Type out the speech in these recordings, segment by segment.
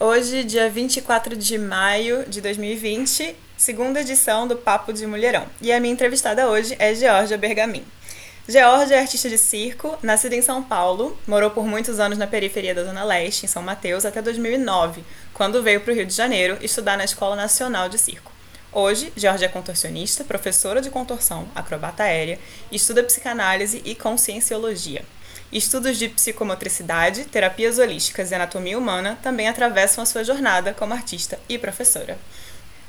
Hoje, dia 24 de maio de 2020, segunda edição do Papo de Mulherão. E a minha entrevistada hoje é Georgia Bergamin. Georgia é artista de circo, nascida em São Paulo, morou por muitos anos na periferia da Zona Leste, em São Mateus, até 2009, quando veio para o Rio de Janeiro estudar na Escola Nacional de Circo. Hoje, Georgia é contorcionista, professora de contorção, acrobata aérea, estuda psicanálise e conscienciologia. Estudos de psicomotricidade, terapias holísticas e anatomia humana também atravessam a sua jornada como artista e professora.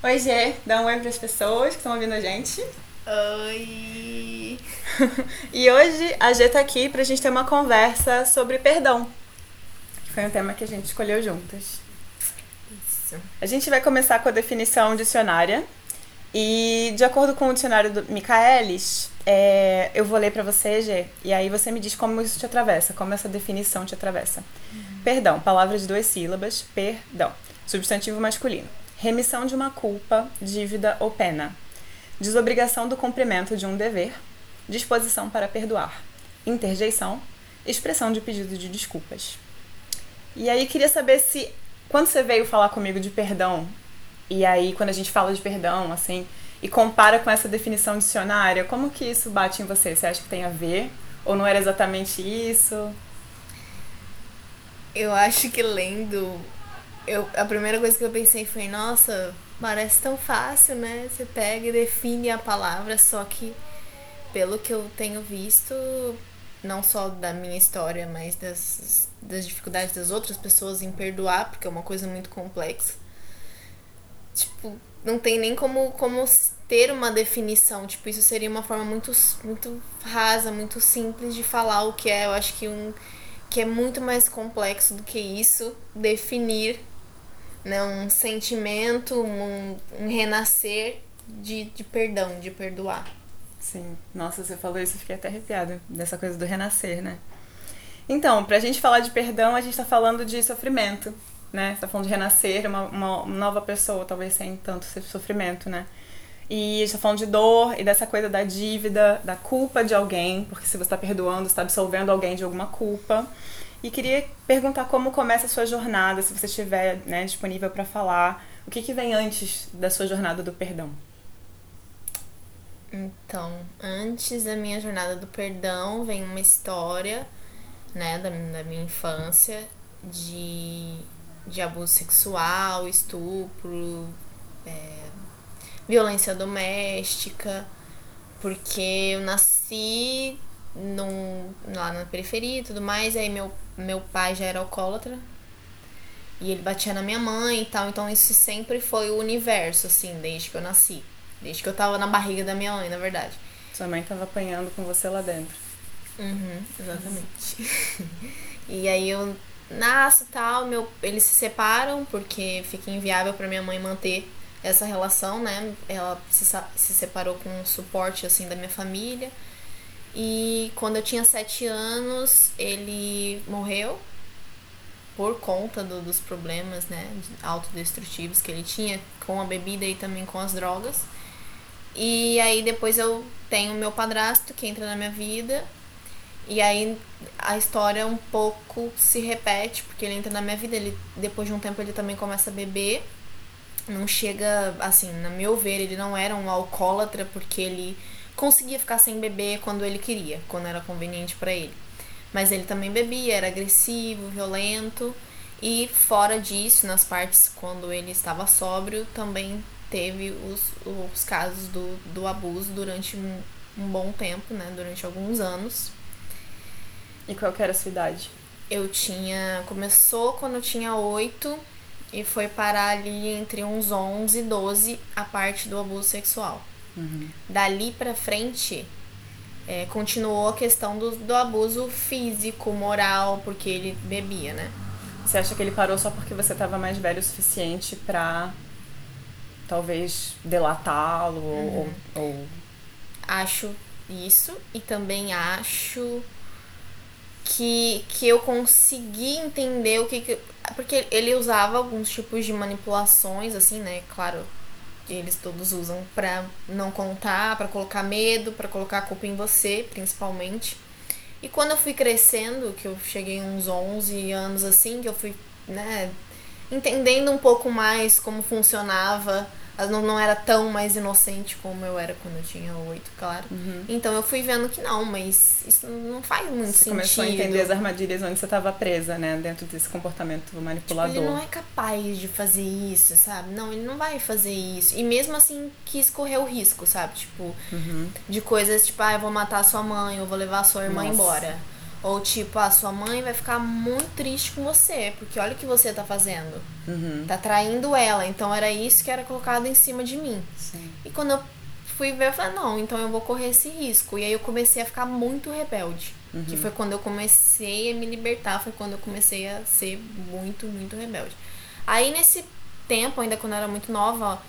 Oi, Gê, dá um oi para as pessoas que estão ouvindo a gente. Oi! e hoje a Gê tá aqui para a gente ter uma conversa sobre perdão, que foi um tema que a gente escolheu juntas. Isso. A gente vai começar com a definição dicionária. E de acordo com o dicionário do Michaelis, é, eu vou ler para você, Gê, e aí você me diz como isso te atravessa, como essa definição te atravessa. Uhum. Perdão, palavra de duas sílabas, perdão. Substantivo masculino. Remissão de uma culpa, dívida ou pena. Desobrigação do cumprimento de um dever. Disposição para perdoar. Interjeição. Expressão de pedido de desculpas. E aí queria saber se, quando você veio falar comigo de perdão, e aí, quando a gente fala de perdão, assim, e compara com essa definição dicionária, como que isso bate em você? Você acha que tem a ver? Ou não era exatamente isso? Eu acho que lendo, eu, a primeira coisa que eu pensei foi, nossa, parece tão fácil, né? Você pega e define a palavra, só que pelo que eu tenho visto, não só da minha história, mas das, das dificuldades das outras pessoas em perdoar, porque é uma coisa muito complexa tipo, não tem nem como, como ter uma definição. Tipo, isso seria uma forma muito, muito rasa, muito simples de falar o que é. Eu acho que um que é muito mais complexo do que isso definir né, um sentimento, um, um renascer de, de perdão, de perdoar. Sim, nossa, você falou isso, eu fiquei até arrepiada dessa coisa do renascer, né? Então, pra gente falar de perdão, a gente tá falando de sofrimento né? Você tá falando de renascer, uma, uma nova pessoa, talvez sem tanto sofrimento, né? E a gente tá falando de dor e dessa coisa da dívida, da culpa de alguém, porque se você está perdoando, está absolvendo alguém de alguma culpa. E queria perguntar como começa a sua jornada, se você estiver né, disponível para falar. O que, que vem antes da sua jornada do perdão? Então, antes da minha jornada do perdão, vem uma história, né, da, da minha infância, de de abuso sexual, estupro, é, violência doméstica, porque eu nasci num, lá na periferia e tudo mais, aí meu, meu pai já era alcoólatra e ele batia na minha mãe e tal, então isso sempre foi o universo, assim, desde que eu nasci. Desde que eu tava na barriga da minha mãe, na verdade. Sua mãe tava apanhando com você lá dentro. Uhum, exatamente. e aí eu nasce tal, meu, eles se separam porque fica inviável para minha mãe manter essa relação, né? Ela se, se separou com o suporte assim da minha família. E quando eu tinha sete anos, ele morreu por conta do, dos problemas, né, autodestrutivos que ele tinha com a bebida e também com as drogas. E aí depois eu tenho meu padrasto que entra na minha vida e aí a história um pouco se repete, porque ele entra na minha vida, ele depois de um tempo ele também começa a beber. Não chega, assim, no meu ver, ele não era um alcoólatra porque ele conseguia ficar sem beber quando ele queria, quando era conveniente para ele. Mas ele também bebia, era agressivo, violento. E fora disso, nas partes quando ele estava sóbrio, também teve os, os casos do, do abuso durante um, um bom tempo, né? Durante alguns anos. E qual que era a sua idade? Eu tinha. Começou quando eu tinha 8 e foi parar ali entre uns 11 e 12 a parte do abuso sexual. Uhum. Dali pra frente, é, continuou a questão do, do abuso físico, moral, porque ele bebia, né? Você acha que ele parou só porque você estava mais velho o suficiente pra talvez delatá-lo uhum. ou, ou. Acho isso e também acho que, que eu consegui entender o que, que. Porque ele usava alguns tipos de manipulações, assim, né? Claro, eles todos usam pra não contar, para colocar medo, para colocar a culpa em você, principalmente. E quando eu fui crescendo, que eu cheguei uns 11 anos assim, que eu fui, né, entendendo um pouco mais como funcionava não, não era tão mais inocente como eu era quando eu tinha oito, claro. Uhum. Então eu fui vendo que não, mas isso não faz muito você sentido. começou a entender as armadilhas onde você estava presa, né? Dentro desse comportamento manipulador. Tipo, ele não é capaz de fazer isso, sabe? Não, ele não vai fazer isso. E mesmo assim, quis correr o risco, sabe? Tipo, uhum. de coisas tipo, ah, eu vou matar sua mãe, eu vou levar sua irmã Nossa. embora. Ou tipo, a sua mãe vai ficar muito triste com você, porque olha o que você tá fazendo. Uhum. Tá traindo ela. Então era isso que era colocado em cima de mim. Sim. E quando eu fui ver, eu falei, não, então eu vou correr esse risco. E aí eu comecei a ficar muito rebelde. Uhum. Que foi quando eu comecei a me libertar, foi quando eu comecei a ser muito, muito rebelde. Aí nesse tempo, ainda quando eu era muito nova,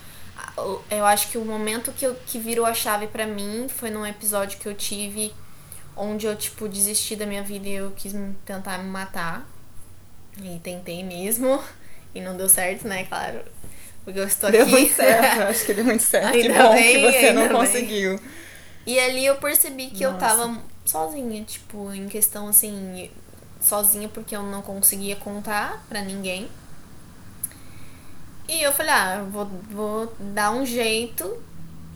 eu acho que o momento que, eu, que virou a chave para mim foi num episódio que eu tive onde eu, tipo, desisti da minha vida e eu quis tentar me matar. E tentei mesmo. E não deu certo, né? Claro. Porque eu estou deu aqui. Deu muito certo, acho que deu muito certo. Ainda que bom bem, que você não bem. conseguiu. E ali eu percebi que Nossa. eu tava sozinha, tipo, em questão assim, sozinha porque eu não conseguia contar pra ninguém. E eu falei, ah, vou, vou dar um jeito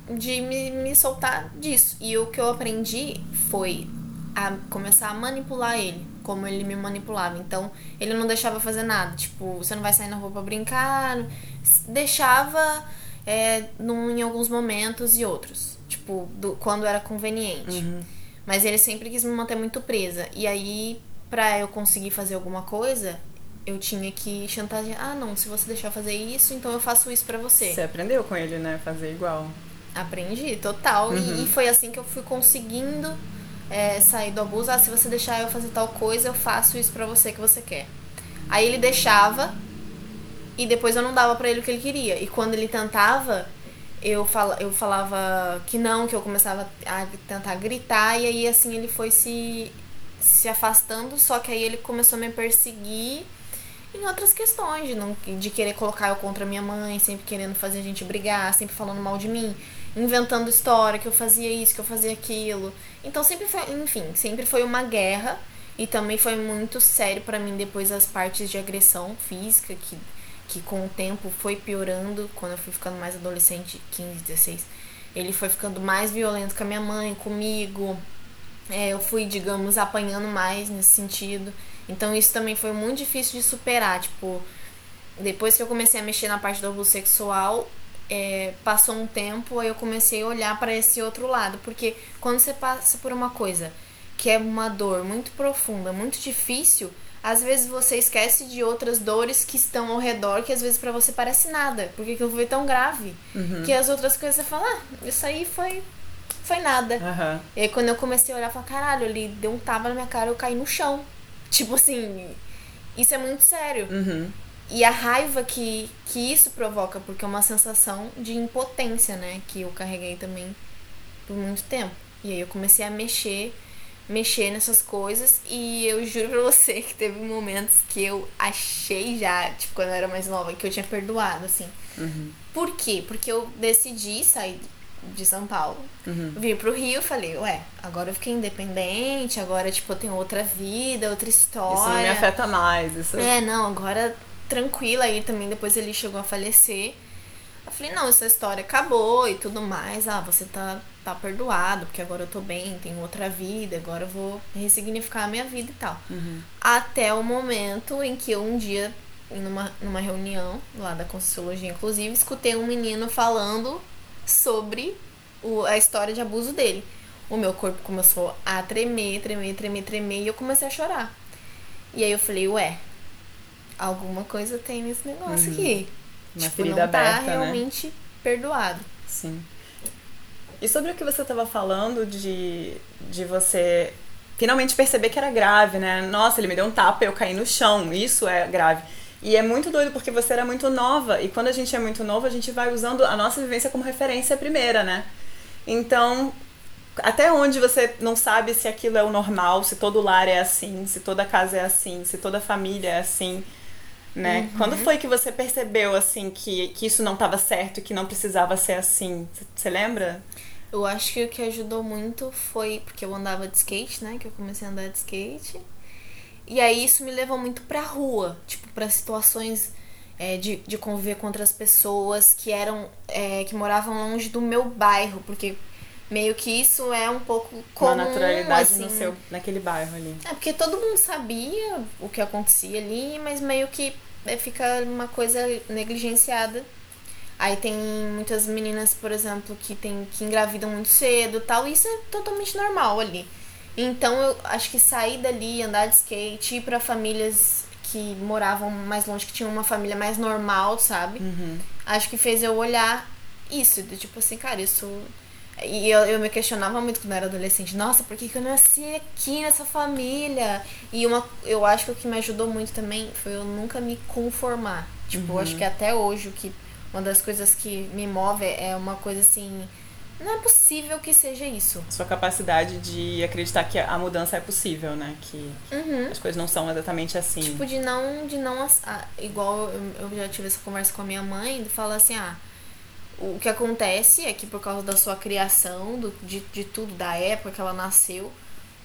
de me, me soltar disso. E o que eu aprendi foi a começar a manipular ele, como ele me manipulava. Então, ele não deixava fazer nada. Tipo, você não vai sair na rua pra brincar. Deixava é, num, em alguns momentos e outros. Tipo, do, quando era conveniente. Uhum. Mas ele sempre quis me manter muito presa. E aí, pra eu conseguir fazer alguma coisa, eu tinha que chantagear. Ah, não, se você deixar fazer isso, então eu faço isso para você. Você aprendeu com ele, né? Fazer igual. Aprendi, total. Uhum. E, e, foi assim que eu fui conseguindo é, sair do abuso. Ah, se você deixar eu fazer tal coisa, eu faço isso pra você que você quer. Aí ele deixava e depois eu não dava para ele o que ele queria. E quando ele tentava, eu, fala, eu falava que não, que eu começava a tentar gritar. E aí assim ele foi se, se afastando. Só que aí ele começou a me perseguir em outras questões, de, não, de querer colocar eu contra minha mãe, sempre querendo fazer a gente brigar, sempre falando mal de mim inventando história, que eu fazia isso, que eu fazia aquilo. Então sempre foi, enfim, sempre foi uma guerra e também foi muito sério para mim depois as partes de agressão física que que com o tempo foi piorando quando eu fui ficando mais adolescente, 15, 16. Ele foi ficando mais violento com a minha mãe, comigo. É, eu fui, digamos, apanhando mais nesse sentido. Então isso também foi muito difícil de superar. Tipo, depois que eu comecei a mexer na parte do abuso sexual, é, passou um tempo, aí eu comecei a olhar para esse outro lado. Porque quando você passa por uma coisa que é uma dor muito profunda, muito difícil, às vezes você esquece de outras dores que estão ao redor, que às vezes para você parece nada, porque aquilo foi tão grave, uhum. que as outras coisas você fala, ah, isso aí foi foi nada. Uhum. E aí quando eu comecei a olhar, eu falei, caralho, ele deu um tapa na minha cara, eu caí no chão. Tipo assim, isso é muito sério. Uhum. E a raiva que, que isso provoca, porque é uma sensação de impotência, né? Que eu carreguei também por muito tempo. E aí eu comecei a mexer, mexer nessas coisas. E eu juro pra você que teve momentos que eu achei já, tipo, quando eu era mais nova, que eu tinha perdoado, assim. Uhum. Por quê? Porque eu decidi sair de São Paulo, uhum. vir pro Rio, falei, ué, agora eu fiquei independente, agora, tipo, eu tenho outra vida, outra história. Isso não me afeta mais. Isso... É, não, agora tranquila aí também, depois ele chegou a falecer. Eu falei, não, essa história acabou e tudo mais. Ah, você tá, tá perdoado, porque agora eu tô bem, tenho outra vida, agora eu vou ressignificar a minha vida e tal. Uhum. Até o momento em que eu um dia, numa, numa reunião lá da Conscienciologia, inclusive, escutei um menino falando sobre o, a história de abuso dele. O meu corpo começou a tremer, tremer, tremer, tremer, e eu comecei a chorar. E aí eu falei, ué, alguma coisa tem nesse negócio uhum. aqui. Uma tipo, ferida não tá aberta, realmente né? perdoado. Sim. E sobre o que você estava falando de, de você finalmente perceber que era grave, né? Nossa, ele me deu um tapa e eu caí no chão. Isso é grave. E é muito doido porque você era muito nova. E quando a gente é muito novo, a gente vai usando a nossa vivência como referência primeira, né? Então, até onde você não sabe se aquilo é o normal, se todo lar é assim, se toda casa é assim, se toda família é assim né? Uhum. Quando foi que você percebeu, assim, que, que isso não estava certo, que não precisava ser assim? Você lembra? Eu acho que o que ajudou muito foi porque eu andava de skate, né? Que eu comecei a andar de skate. E aí isso me levou muito pra rua, tipo, pra situações é, de, de conviver com outras pessoas que eram. É, que moravam longe do meu bairro, porque meio que isso é um pouco comum. Uma naturalidade assim. no seu, naquele bairro ali. É, porque todo mundo sabia o que acontecia ali, mas meio que é, fica uma coisa negligenciada. Aí tem muitas meninas, por exemplo, que, tem, que engravidam muito cedo tal, e isso é totalmente normal ali. Então eu acho que sair dali, andar de skate, ir pra famílias que moravam mais longe, que tinham uma família mais normal, sabe? Uhum. Acho que fez eu olhar isso, do tipo assim, cara, isso. E eu, eu me questionava muito quando eu era adolescente, nossa, por que, que eu nasci aqui nessa família? E uma, eu acho que o que me ajudou muito também foi eu nunca me conformar. Tipo, eu acho que até hoje o que uma das coisas que me move é uma coisa assim. Não é possível que seja isso. Sua capacidade de acreditar que a mudança é possível, né? Que Uhum. as coisas não são exatamente assim. Tipo, de não. De não ah, igual eu, eu já tive essa conversa com a minha mãe, de falar assim, ah. O que acontece é que por causa da sua criação, do, de, de tudo, da época que ela nasceu,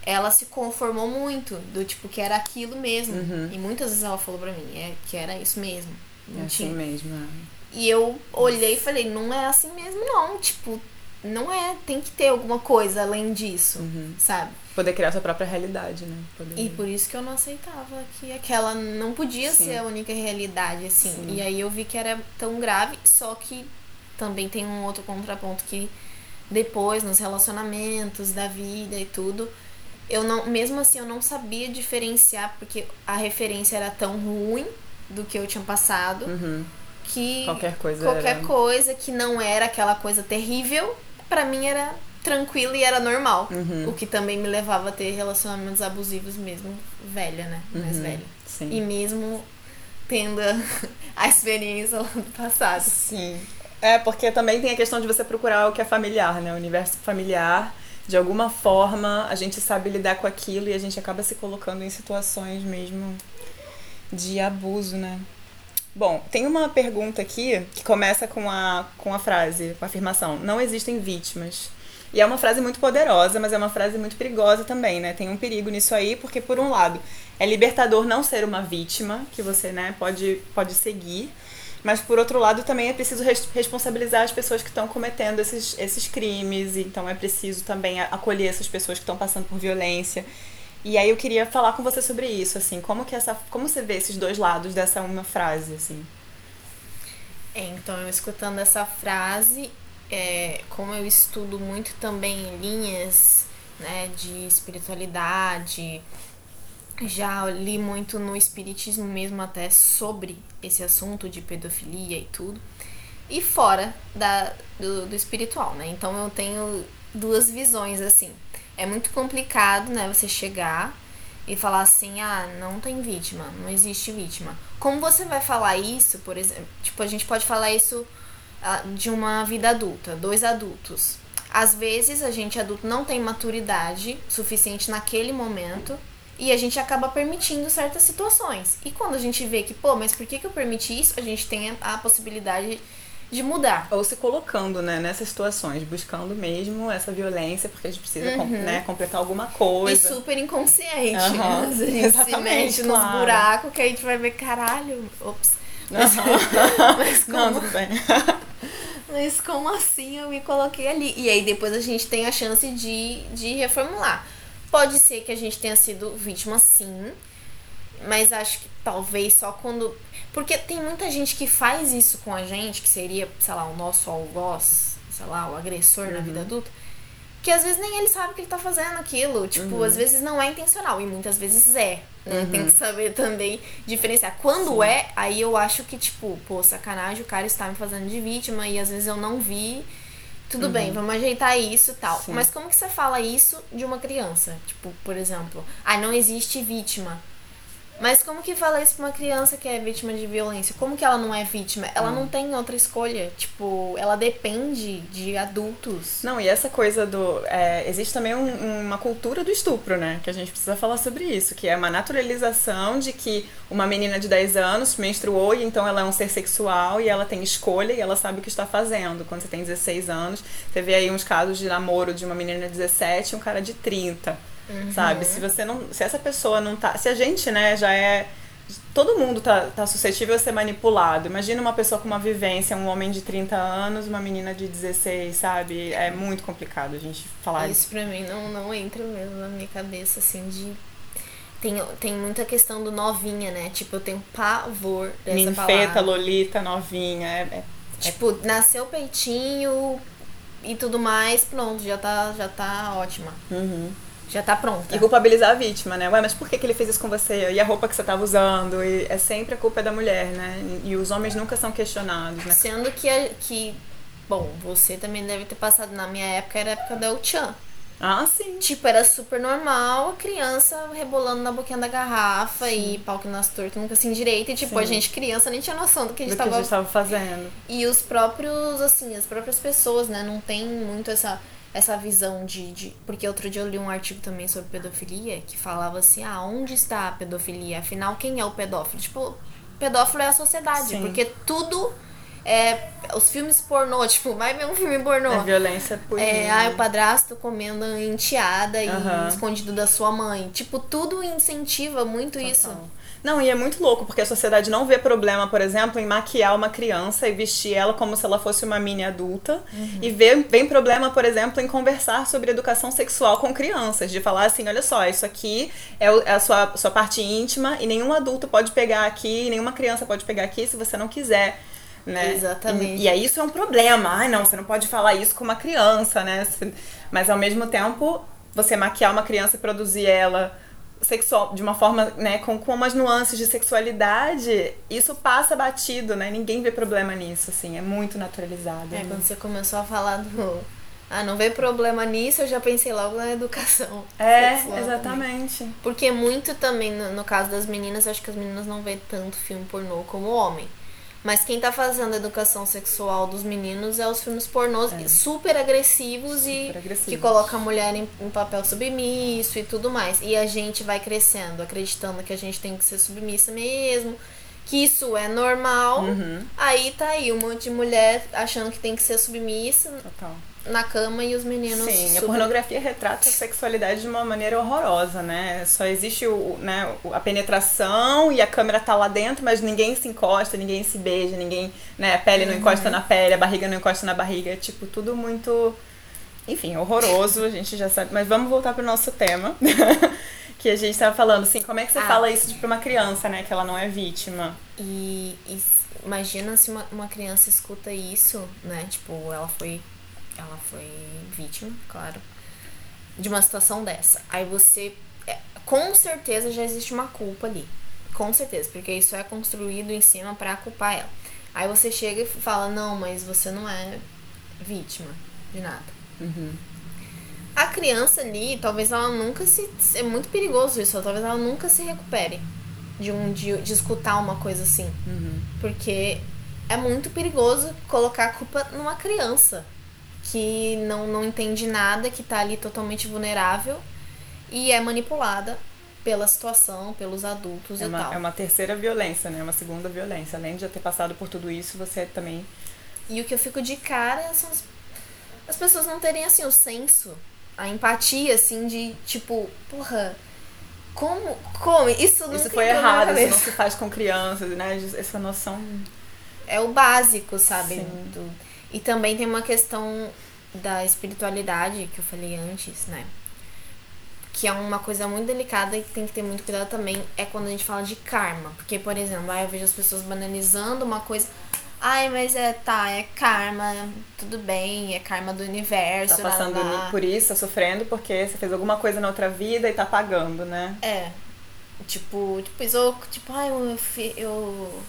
ela se conformou muito, do tipo que era aquilo mesmo. Uhum. E muitas vezes ela falou pra mim, é que era isso mesmo. Não é tinha. assim mesmo. é. E eu olhei e falei, não é assim mesmo, não. Tipo, não é, tem que ter alguma coisa além disso, Uhum. sabe? Poder criar sua própria realidade, né? Poder... E por isso que eu não aceitava que aquela não podia Sim. ser a única realidade, assim. Sim. E aí eu vi que era tão grave, só que também tem um outro contraponto que depois, nos relacionamentos da vida e tudo, eu não, mesmo assim, eu não sabia diferenciar, porque a referência era tão ruim do que eu tinha passado, Uhum. que Qualquer coisa qualquer era- coisa que não era aquela coisa terrível, pra mim era tranquilo e era normal. Uhum. O que também me levava a ter relacionamentos abusivos mesmo velha, né? Mais Uhum. velha. Sim. E mesmo tendo a experiência lá do passado. Sim. É, porque também tem a questão de você procurar o que é familiar, né? O universo familiar. De alguma forma, a gente sabe lidar com aquilo e a gente acaba se colocando em situações mesmo de abuso, né? Bom, tem uma pergunta aqui que começa com a, com a frase, com a afirmação: Não existem vítimas. E é uma frase muito poderosa, mas é uma frase muito perigosa também, né? Tem um perigo nisso aí, porque, por um lado, é libertador não ser uma vítima, que você né, pode, pode seguir. Mas, por outro lado, também é preciso res- responsabilizar as pessoas que estão cometendo esses, esses crimes. Então, é preciso também acolher essas pessoas que estão passando por violência. E aí eu queria falar com você sobre isso, assim, como que essa, como você vê esses dois lados dessa uma frase, assim? É, então, eu escutando essa frase, é, como eu estudo muito também linhas né, de espiritualidade, já li muito no espiritismo mesmo até sobre esse assunto de pedofilia e tudo. E fora da, do, do espiritual, né? Então eu tenho duas visões assim. É muito complicado, né, você chegar e falar assim, ah, não tem vítima, não existe vítima. Como você vai falar isso, por exemplo? Tipo, a gente pode falar isso ah, de uma vida adulta, dois adultos. Às vezes a gente adulto não tem maturidade suficiente naquele momento e a gente acaba permitindo certas situações. E quando a gente vê que, pô, mas por que, que eu permiti isso? A gente tem a, a possibilidade de mudar. Ou se colocando, né, nessas situações, buscando mesmo essa violência, porque a gente precisa, com- né, completar alguma E coisa. super inconsciente. Aham, né? A gente se exatamente, mete nos claro. buracos que a gente vai ver, caralho, ops. Mas, mas Não, como, tudo bem. mas como assim eu me coloquei ali? E aí depois a gente tem a chance de, de reformular. Pode ser que a gente tenha sido vítima sim, mas acho que talvez só quando. Porque tem muita gente que faz isso com a gente, que seria, sei lá, o nosso algoz, sei lá, o agressor na vida adulta, que às vezes nem ele sabe que ele tá fazendo aquilo. Tipo, às vezes não é intencional, e muitas vezes é. Né? Tem que saber também diferenciar. Quando é, aí eu acho que, tipo, pô, sacanagem, o cara está me fazendo de vítima e às vezes eu não vi. Tudo bem, vamos ajeitar isso e tal. Sim. Mas como que você fala isso de uma criança? Tipo, por exemplo, ah, não existe vítima. Mas como que fala isso pra uma criança que é vítima de violência? Como que ela não é vítima? Ela não tem outra escolha. Tipo, ela depende de adultos. Não, e essa coisa do. é, existe também um- uma cultura do estupro, né? Que a gente precisa falar sobre isso, que é uma naturalização de que uma menina de 10 anos menstruou e então ela é um ser sexual e ela tem escolha e ela sabe o que está fazendo. Quando você tem 16 anos, você vê aí uns casos de namoro de uma menina de 17 e um cara de 30. Sabe? Se você não. Se essa pessoa não tá. Se a gente, né, já é todo mundo tá, tá suscetível a ser manipulado. Imagina uma pessoa com uma vivência, um homem de 30 anos, uma menina de 16, sabe? É muito complicado a gente falar isso. Isso pra mim não, não entra mesmo na minha cabeça, assim, de. Tem, tem muita questão do novinha, né? Tipo, eu tenho pavor dessa Ninfeta, palavra. lolita, novinha. É, é, Tipo, nasceu peitinho e tudo mais, pronto, já tá, já tá ótima. Uhum. Já tá pronta. E culpabilizar a vítima, né? Ué, mas por que, que ele fez isso com você? E a roupa que você tava usando? E é sempre a culpa da mulher, né? E os homens nunca são questionados, né? Sendo que, a- que. Bom, você também deve ter passado. Na minha época era a época da Uchan. Ah, sim. Tipo, era super normal a criança rebolando na boquinha da garrafa e pau que nas torto nunca se endireita. E, tipo, Sim. a gente, criança, nem tinha noção do que a Do gente que a tava gente tava fazendo. E os próprios, assim, as próprias pessoas, né, não tem muito essa, essa visão de, de. Porque outro dia eu li um artigo também sobre pedofilia que falava assim: ah, onde está a pedofilia? Afinal, quem é o pedófilo? Tipo, pedófilo é a sociedade, Sim. porque tudo é. Os filmes pornô, tipo, vai ver um filme pornô. É violência por É, ah, o padrasto comendo enteada e Aham. escondido da sua mãe. Tipo, tudo incentiva muito isso. Não, e é muito louco, porque a sociedade não vê problema, por exemplo, em maquiar uma criança e vestir ela como se ela fosse uma mini adulta. E vê, vem problema, por exemplo, em conversar sobre educação sexual com crianças. De falar assim, olha só, isso aqui é o- é a sua, sua parte íntima e nenhum adulto pode pegar aqui, nenhuma criança pode pegar aqui se você não quiser. Né? Exatamente. E, e aí isso é um problema. Ai, não, você não pode falar isso com uma criança, né? Mas ao mesmo tempo, você maquiar uma criança e produzir ela sexual de uma forma, né, com, com umas nuances de sexualidade, isso passa batido, né? Ninguém vê problema nisso, assim, é muito naturalizado. É, né? quando você começou a falar do. Ah, não vê problema nisso, eu já pensei logo na educação. É, sexual também. exatamente. Porque muito também, no, no caso das meninas, acho que as meninas não vê tanto filme pornô como o homem. Mas quem tá fazendo a educação sexual dos meninos é os filmes pornôs super agressivos e Super agressivos. que coloca a mulher em, em papel submisso e tudo mais. E a gente vai crescendo, acreditando que a gente tem que ser submissa mesmo, que isso é normal. Uhum. Aí tá aí um monte de mulher achando que tem que ser submissa Total. Na cama e os meninos. Sim, a pornografia retrata a sexualidade de uma maneira horrorosa, né? Só existe o, né, a penetração e a câmera tá lá dentro, mas ninguém se encosta, ninguém se beija, ninguém, né, a pele não encosta na pele, a barriga não encosta na barriga, é tipo tudo muito, enfim, horroroso, a gente já sabe. Mas vamos voltar pro nosso tema. que a gente tava falando, assim, como é que você Ah. fala isso pra uma criança, né, que ela não é vítima? E, e imagina se uma, uma criança escuta isso, né? Tipo, ela foi. Ela foi vítima, claro, de uma situação dessa. Aí você. é, com certeza já existe uma culpa ali. Com certeza, porque isso é construído em cima pra culpar ela. Aí você chega e fala, não, mas você não é vítima de nada. A criança ali, talvez ela nunca se. É muito perigoso isso, talvez ela nunca se recupere de um de, de escutar uma coisa assim. Porque é muito perigoso colocar a culpa numa criança que não, não entende nada, que tá ali totalmente vulnerável e é manipulada pela situação, pelos adultos É e uma, tal. é uma terceira violência, né? Uma segunda violência. Além de já ter passado por tudo isso, você também E o que eu fico de cara são as, as pessoas não terem, assim, o senso, a empatia, assim, de, tipo, porra, como, como? Isso nunca Isso foi errado, isso não se faz com crianças, né? Essa noção. É o básico, sabe? Sim. do- E também tem uma questão da espiritualidade que eu falei antes, né? Que é uma coisa muito delicada e que tem que ter muito cuidado também, é quando a gente fala de karma. Porque, por exemplo, aí eu vejo as pessoas banalizando uma coisa. Ai, mas é, tá, é karma, tudo bem, é karma do universo. Tá passando lá, lá, por isso, tá sofrendo porque você fez alguma coisa na outra vida e tá pagando, né? É. Tipo, eu, tipo, ai, eu eu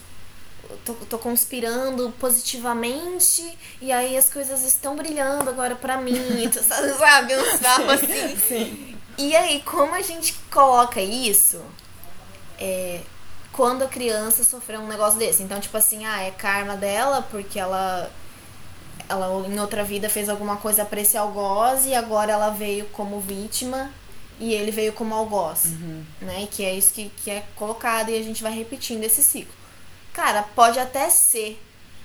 tô, tô conspirando positivamente e aí as coisas estão brilhando agora pra mim, tu sabe? Uns papos assim. Sim. E aí, como a gente coloca isso é, quando a criança sofreu um negócio desse? Então, tipo assim, ah, é karma dela porque ela ela em outra vida fez alguma coisa pra esse algoz e agora ela veio como vítima e ele veio como algoz, né? E que é isso que, que é colocado e a gente vai repetindo esse ciclo. Cara, pode até ser,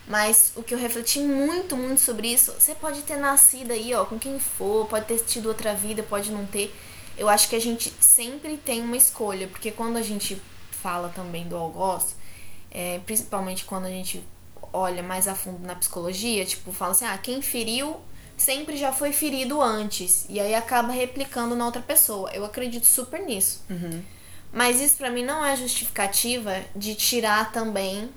mas o que eu refleti muito, muito sobre isso, você pode ter nascido aí, ó, com quem for, pode ter tido outra vida, pode não ter. Eu acho que a gente sempre tem uma escolha, porque quando a gente fala também do algoz, é, principalmente quando a gente olha mais a fundo na psicologia, tipo, fala assim, ah, quem feriu sempre já foi ferido antes. E aí acaba replicando na outra pessoa. Eu acredito super nisso. Uhum. Mas isso pra mim não é justificativa de tirar também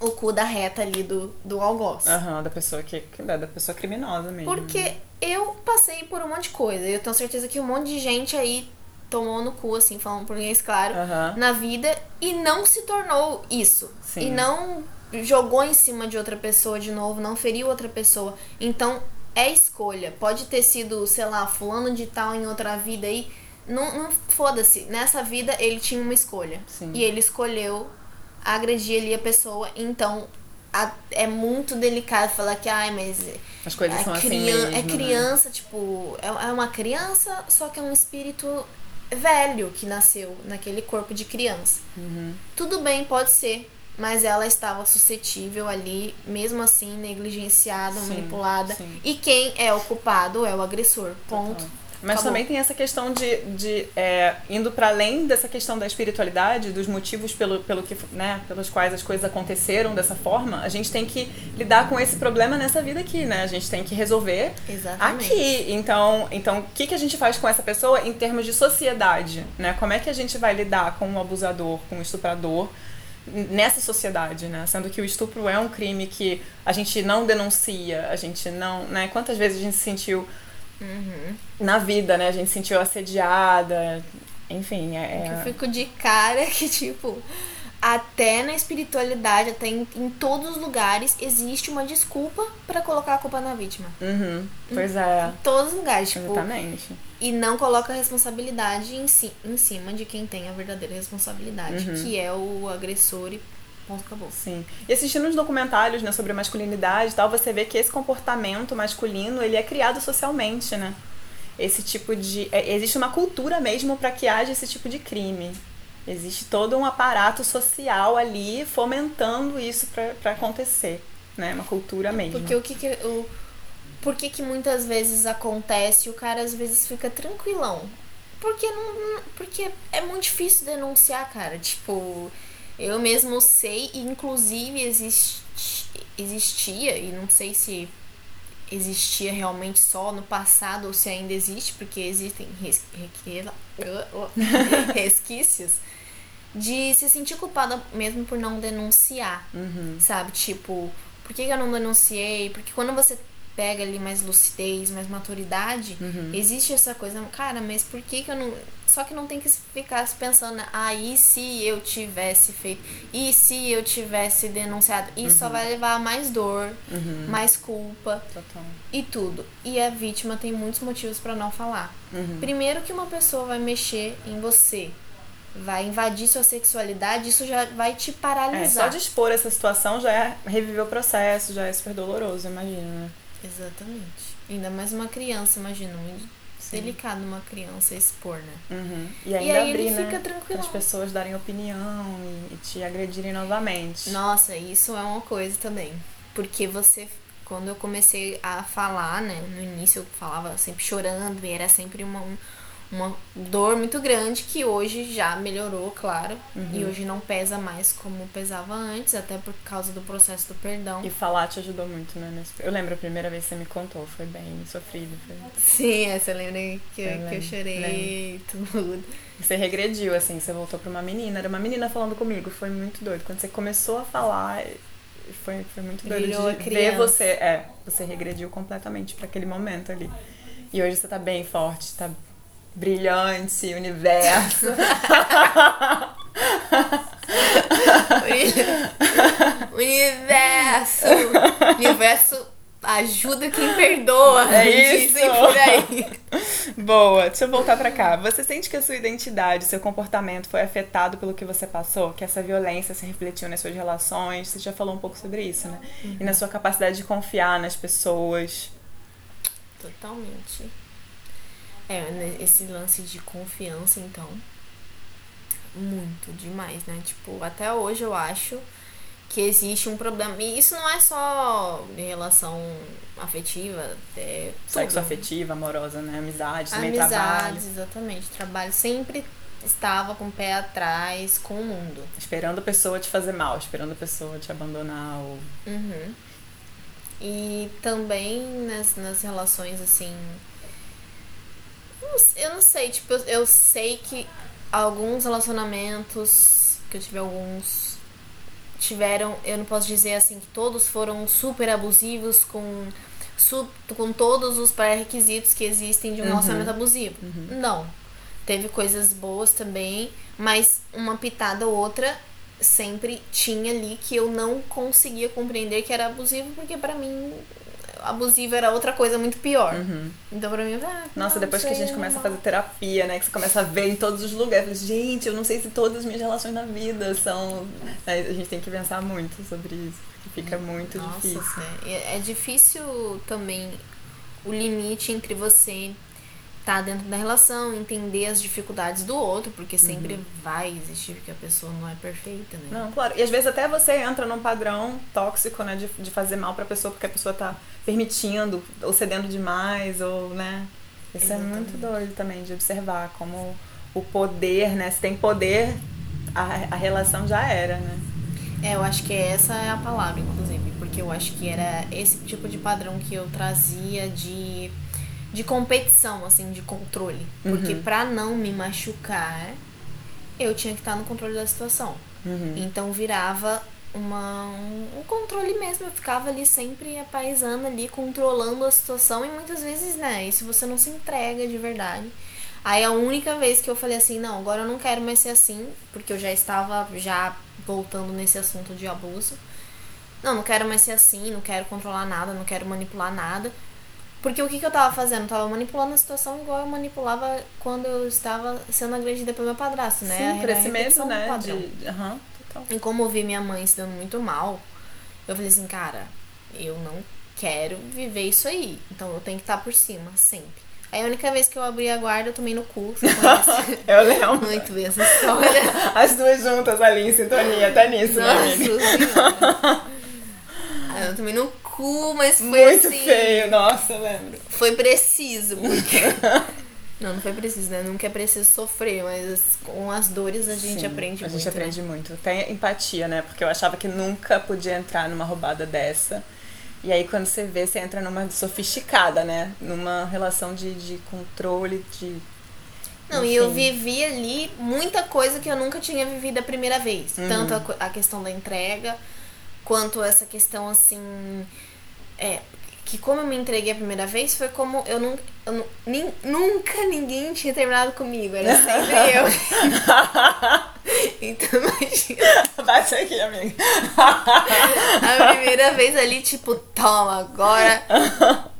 o cu da reta ali do, do algoz. Aham, da pessoa que, que- da pessoa criminosa mesmo. Porque eu passei por um monte de coisa. Eu tenho certeza que um monte de gente aí tomou no cu, assim, falando português claro, Aham. na vida e não se tornou isso. Sim. E não jogou em cima de outra pessoa de novo, não feriu outra pessoa. Então, é escolha. Pode ter sido, sei lá, fulano de tal em outra vida aí. Não, não foda-se. Nessa vida ele tinha uma escolha. Sim. E ele escolheu agredir ali a pessoa. Então, a- é muito delicado falar que, ai, mas As coisas é são assim mesmo, É né? criança, tipo, é é uma criança, só que é um espírito velho que nasceu naquele corpo de criança. Uhum. Tudo bem, pode ser, mas ela estava suscetível ali, mesmo assim, negligenciada, Sim, manipulada. sim. E quem é o culpado é o agressor. Ponto. Mas Acabou. também tem essa questão de, de é, indo para além dessa questão da espiritualidade, dos motivos pelo, pelo que, né, pelos quais as coisas aconteceram dessa forma, a gente tem que lidar com esse problema nessa vida aqui, né? A gente tem que resolver Exatamente. aqui. Então, então o que, que a gente faz com essa pessoa em termos de sociedade, né? Como é que a gente vai lidar com um abusador, com um estuprador? nessa sociedade, né? Sendo que o estupro é um crime que a gente não denuncia, a gente não, né? Quantas vezes a gente se sentiu Uhum. na vida, né? A gente se sentiu assediada, enfim, é. Eu fico de cara que, tipo, até na espiritualidade, até em, em todos os lugares, existe uma desculpa pra colocar a culpa na vítima. Uhum, pois é, Em todos os lugares, tipo, exatamente. e não coloca a responsabilidade em, si, em cima de quem tem a verdadeira responsabilidade, Uhum. que é o agressor e ponto acabou. Sim. E assistindo os documentários, né, sobre masculinidade e tal, você vê que esse comportamento masculino, ele é criado socialmente, né? Esse tipo de é, existe uma cultura mesmo para que haja esse tipo de crime. Existe todo um aparato social ali fomentando isso para acontecer, né? Uma cultura mesmo. Porque o que que o por que que muitas vezes acontece e o cara às vezes fica tranquilão? Porque não porque é muito difícil denunciar, cara. Tipo, eu mesmo sei inclusive existe, existia e não sei se existia realmente só no passado ou se ainda existe, porque existem resquícios de se sentir culpada mesmo por não denunciar. Uhum. Sabe? Tipo, por que eu não denunciei? Porque quando você pega ali mais lucidez, mais maturidade, Uhum. existe essa coisa, cara, mas por que, que eu não. Só que não tem que ficar se pensando, ah, e se eu tivesse feito? E se eu tivesse denunciado? Isso só vai levar a mais dor, Uhum. mais culpa Total. e tudo. E a vítima tem muitos motivos pra não falar. Uhum. Primeiro que uma pessoa vai mexer em você, vai invadir sua sexualidade, isso já vai te É, paralisar. só de expor essa situação já é reviver o processo, já é super doloroso, imagina, né? Exatamente. Ainda mais uma criança, imagina, muito Sim. delicado uma criança expor, né? Uhum. E E ainda aí abrir, ele né? fica Para tranquilo. as pessoas darem opinião e, e te agredirem novamente. Nossa, isso é uma coisa também. Porque você, quando eu comecei a falar, né? No início eu falava sempre chorando e era sempre uma, uma dor muito grande que hoje já melhorou, claro. Uhum. E hoje não pesa mais como pesava antes, até por causa do processo do perdão. E falar te ajudou muito, né? Eu lembro a primeira vez que você me contou, foi bem sofrido. Foi... Sim, essa eu lembro que eu, Eu que eu lembro, chorei, tudo. Você regrediu, assim, você voltou pra uma menina, era uma menina falando comigo, foi muito doido. Quando você começou a falar, foi, foi muito doido Virou de ver você. É, você regrediu completamente pra aquele momento ali. E hoje você tá bem forte, tá brilhante, universo. Universo! Universo ajuda quem perdoa. É isso. por aí. Boa, deixa eu voltar pra cá. Você sente que a sua identidade, seu comportamento foi afetado pelo que você passou? Que essa violência se refletiu nas suas relações? Você já falou um pouco sobre isso, né? E na sua capacidade de confiar nas pessoas. Totalmente. É, né, esse lance de confiança, então. Muito demais, né? Tipo, até hoje eu acho que existe um problema. E isso não é só em relação afetiva, é Sexo afetiva, amorosa, né? Amizade, também trabalho. Amizades, exatamente. Trabalho sempre estava com o pé atrás com o mundo. Esperando a pessoa te fazer mal, esperando a pessoa te abandonar. Ou... Uhum. E também nas, nas relações assim. Eu não sei, tipo, eu, eu sei que alguns relacionamentos, que eu tive alguns, tiveram, eu não posso dizer assim que todos foram super abusivos com com todos os pré-requisitos que existem de um uhum. relacionamento abusivo. Uhum. Não. Teve coisas boas também, mas uma pitada ou outra sempre tinha ali que eu não conseguia compreender que era abusivo, porque para mim abusivo era outra coisa muito pior. Uhum. Então pra mim, ah, Nossa, depois sei, que a gente começa a fazer terapia, né? Que você começa a ver em todos os lugares. Gente, eu não sei se todas as minhas relações na vida são. A gente tem que pensar muito sobre isso. Porque fica muito Nossa, difícil. É, é difícil também o limite entre você tá dentro da relação, entender as dificuldades do outro, porque sempre uhum. vai existir, porque a pessoa não é perfeita, né? Não, claro. E às vezes até você entra num padrão tóxico, né, de, de fazer mal pra pessoa, porque a pessoa tá permitindo, ou cedendo demais, ou, né? Isso Exatamente. é muito doido também, de observar como o poder, né? Se tem poder, a, a relação já era, né? É, eu acho que essa é a palavra, inclusive, porque eu acho que era esse tipo de padrão que eu trazia de de competição, assim, de controle. Porque uhum. pra não me machucar, eu tinha que estar no controle da situação. Uhum. Então virava uma, um, um, controle mesmo. Eu ficava ali sempre apaisando ali, controlando a situação. E muitas vezes, né, isso você não se entrega de verdade. Aí a única vez que eu falei assim, não, agora eu não quero mais ser assim, porque eu já estava já voltando nesse assunto de abuso. Não, não quero mais ser assim, não quero controlar nada, não quero manipular nada. Porque o que, que eu tava fazendo? Eu tava manipulando a situação igual eu manipulava quando eu estava sendo agredida pelo meu padrasto, né? Sim, por esse mesmo, né? De, uhum, total. E como eu vi minha mãe se dando muito mal, eu falei assim, cara, eu não quero viver isso aí. Então eu tenho que estar por cima, sempre. Aí a única vez que eu abri a guarda, eu tomei no cu. eu lembro. Muito bem essa história. As duas juntas ali em sintonia, até nisso, Nossa, né, amiga? Aí eu tomei no cu, mas foi Muito assim, feio, nossa, lembro. Foi preciso, porque. não, não foi preciso, né? Nunca é preciso sofrer, mas com as dores a gente Sim, aprende a muito. A gente aprende né? muito. Tem empatia, né? Porque eu achava que nunca podia entrar numa roubada dessa. E aí quando você vê, você entra numa sofisticada, né? Numa relação de, de controle, de. Não, Enfim. e eu vivi ali muita coisa que eu nunca tinha vivido a primeira vez. Uhum. Tanto a, a questão da entrega, quanto essa questão assim. É, que como eu me entreguei a primeira vez, foi como eu, nunca eu nem, nunca ninguém tinha terminado comigo, era sempre eu. então imagina. Bate aqui, amiga. a primeira vez ali, tipo, toma, agora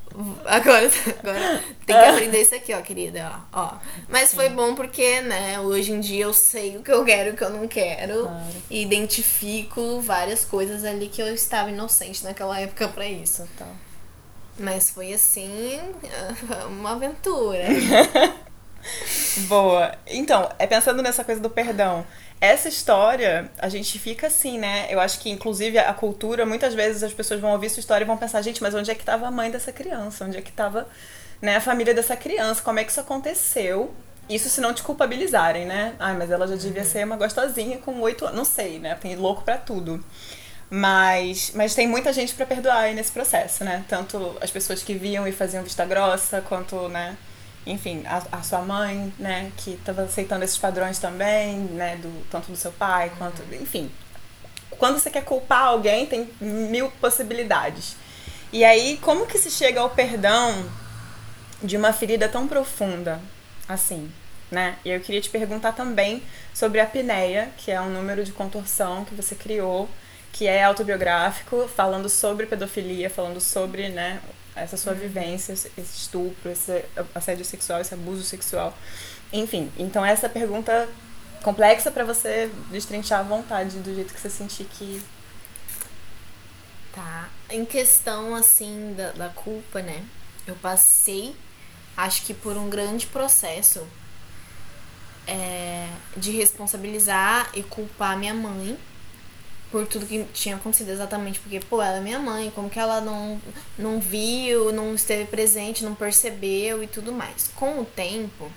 Agora, agora tem que aprender isso aqui, ó, querida. Ó, ó. Mas foi bom porque, né, hoje em dia eu sei o que eu quero e o que eu não quero. Claro. E identifico várias coisas ali que eu estava inocente naquela época para isso. Tá. Mas foi assim, uma aventura. Boa. Então, é pensando nessa coisa do perdão. Essa história, a gente fica assim, né? Eu acho que, inclusive, a cultura, muitas vezes as pessoas vão ouvir sua história e vão pensar, gente, mas onde é que estava a mãe dessa criança? Onde é que estava né, a família dessa criança? Como é que isso aconteceu? Isso se não te culpabilizarem, né? Ai, mas ela já devia uhum. ser uma gostosinha com oito anos. Não sei, né? Tem louco para tudo. Mas, mas tem muita gente para perdoar aí nesse processo, né? Tanto as pessoas que viam e faziam vista grossa, quanto, né? Enfim, a, a, sua mãe, né, que estava aceitando esses padrões também, né, do, tanto do seu pai quanto, enfim. Quando você quer culpar alguém, tem mil possibilidades. E aí, como que se chega ao perdão de uma ferida tão profunda assim, né? E eu queria te perguntar também sobre a apneia, que é um número de contorção que você criou, que é autobiográfico, falando sobre pedofilia, falando sobre, né, essa sua vivência, esse estupro, esse assédio sexual, esse abuso sexual. Enfim, então essa pergunta complexa para você destrinchar à vontade do jeito que você sentir que Tá. Em questão assim da, da culpa, né? Eu passei, acho que por um grande processo é, de responsabilizar e culpar minha mãe por tudo que tinha acontecido exatamente porque pô ela é minha mãe como que ela não não viu não esteve presente não percebeu e tudo mais com o tempo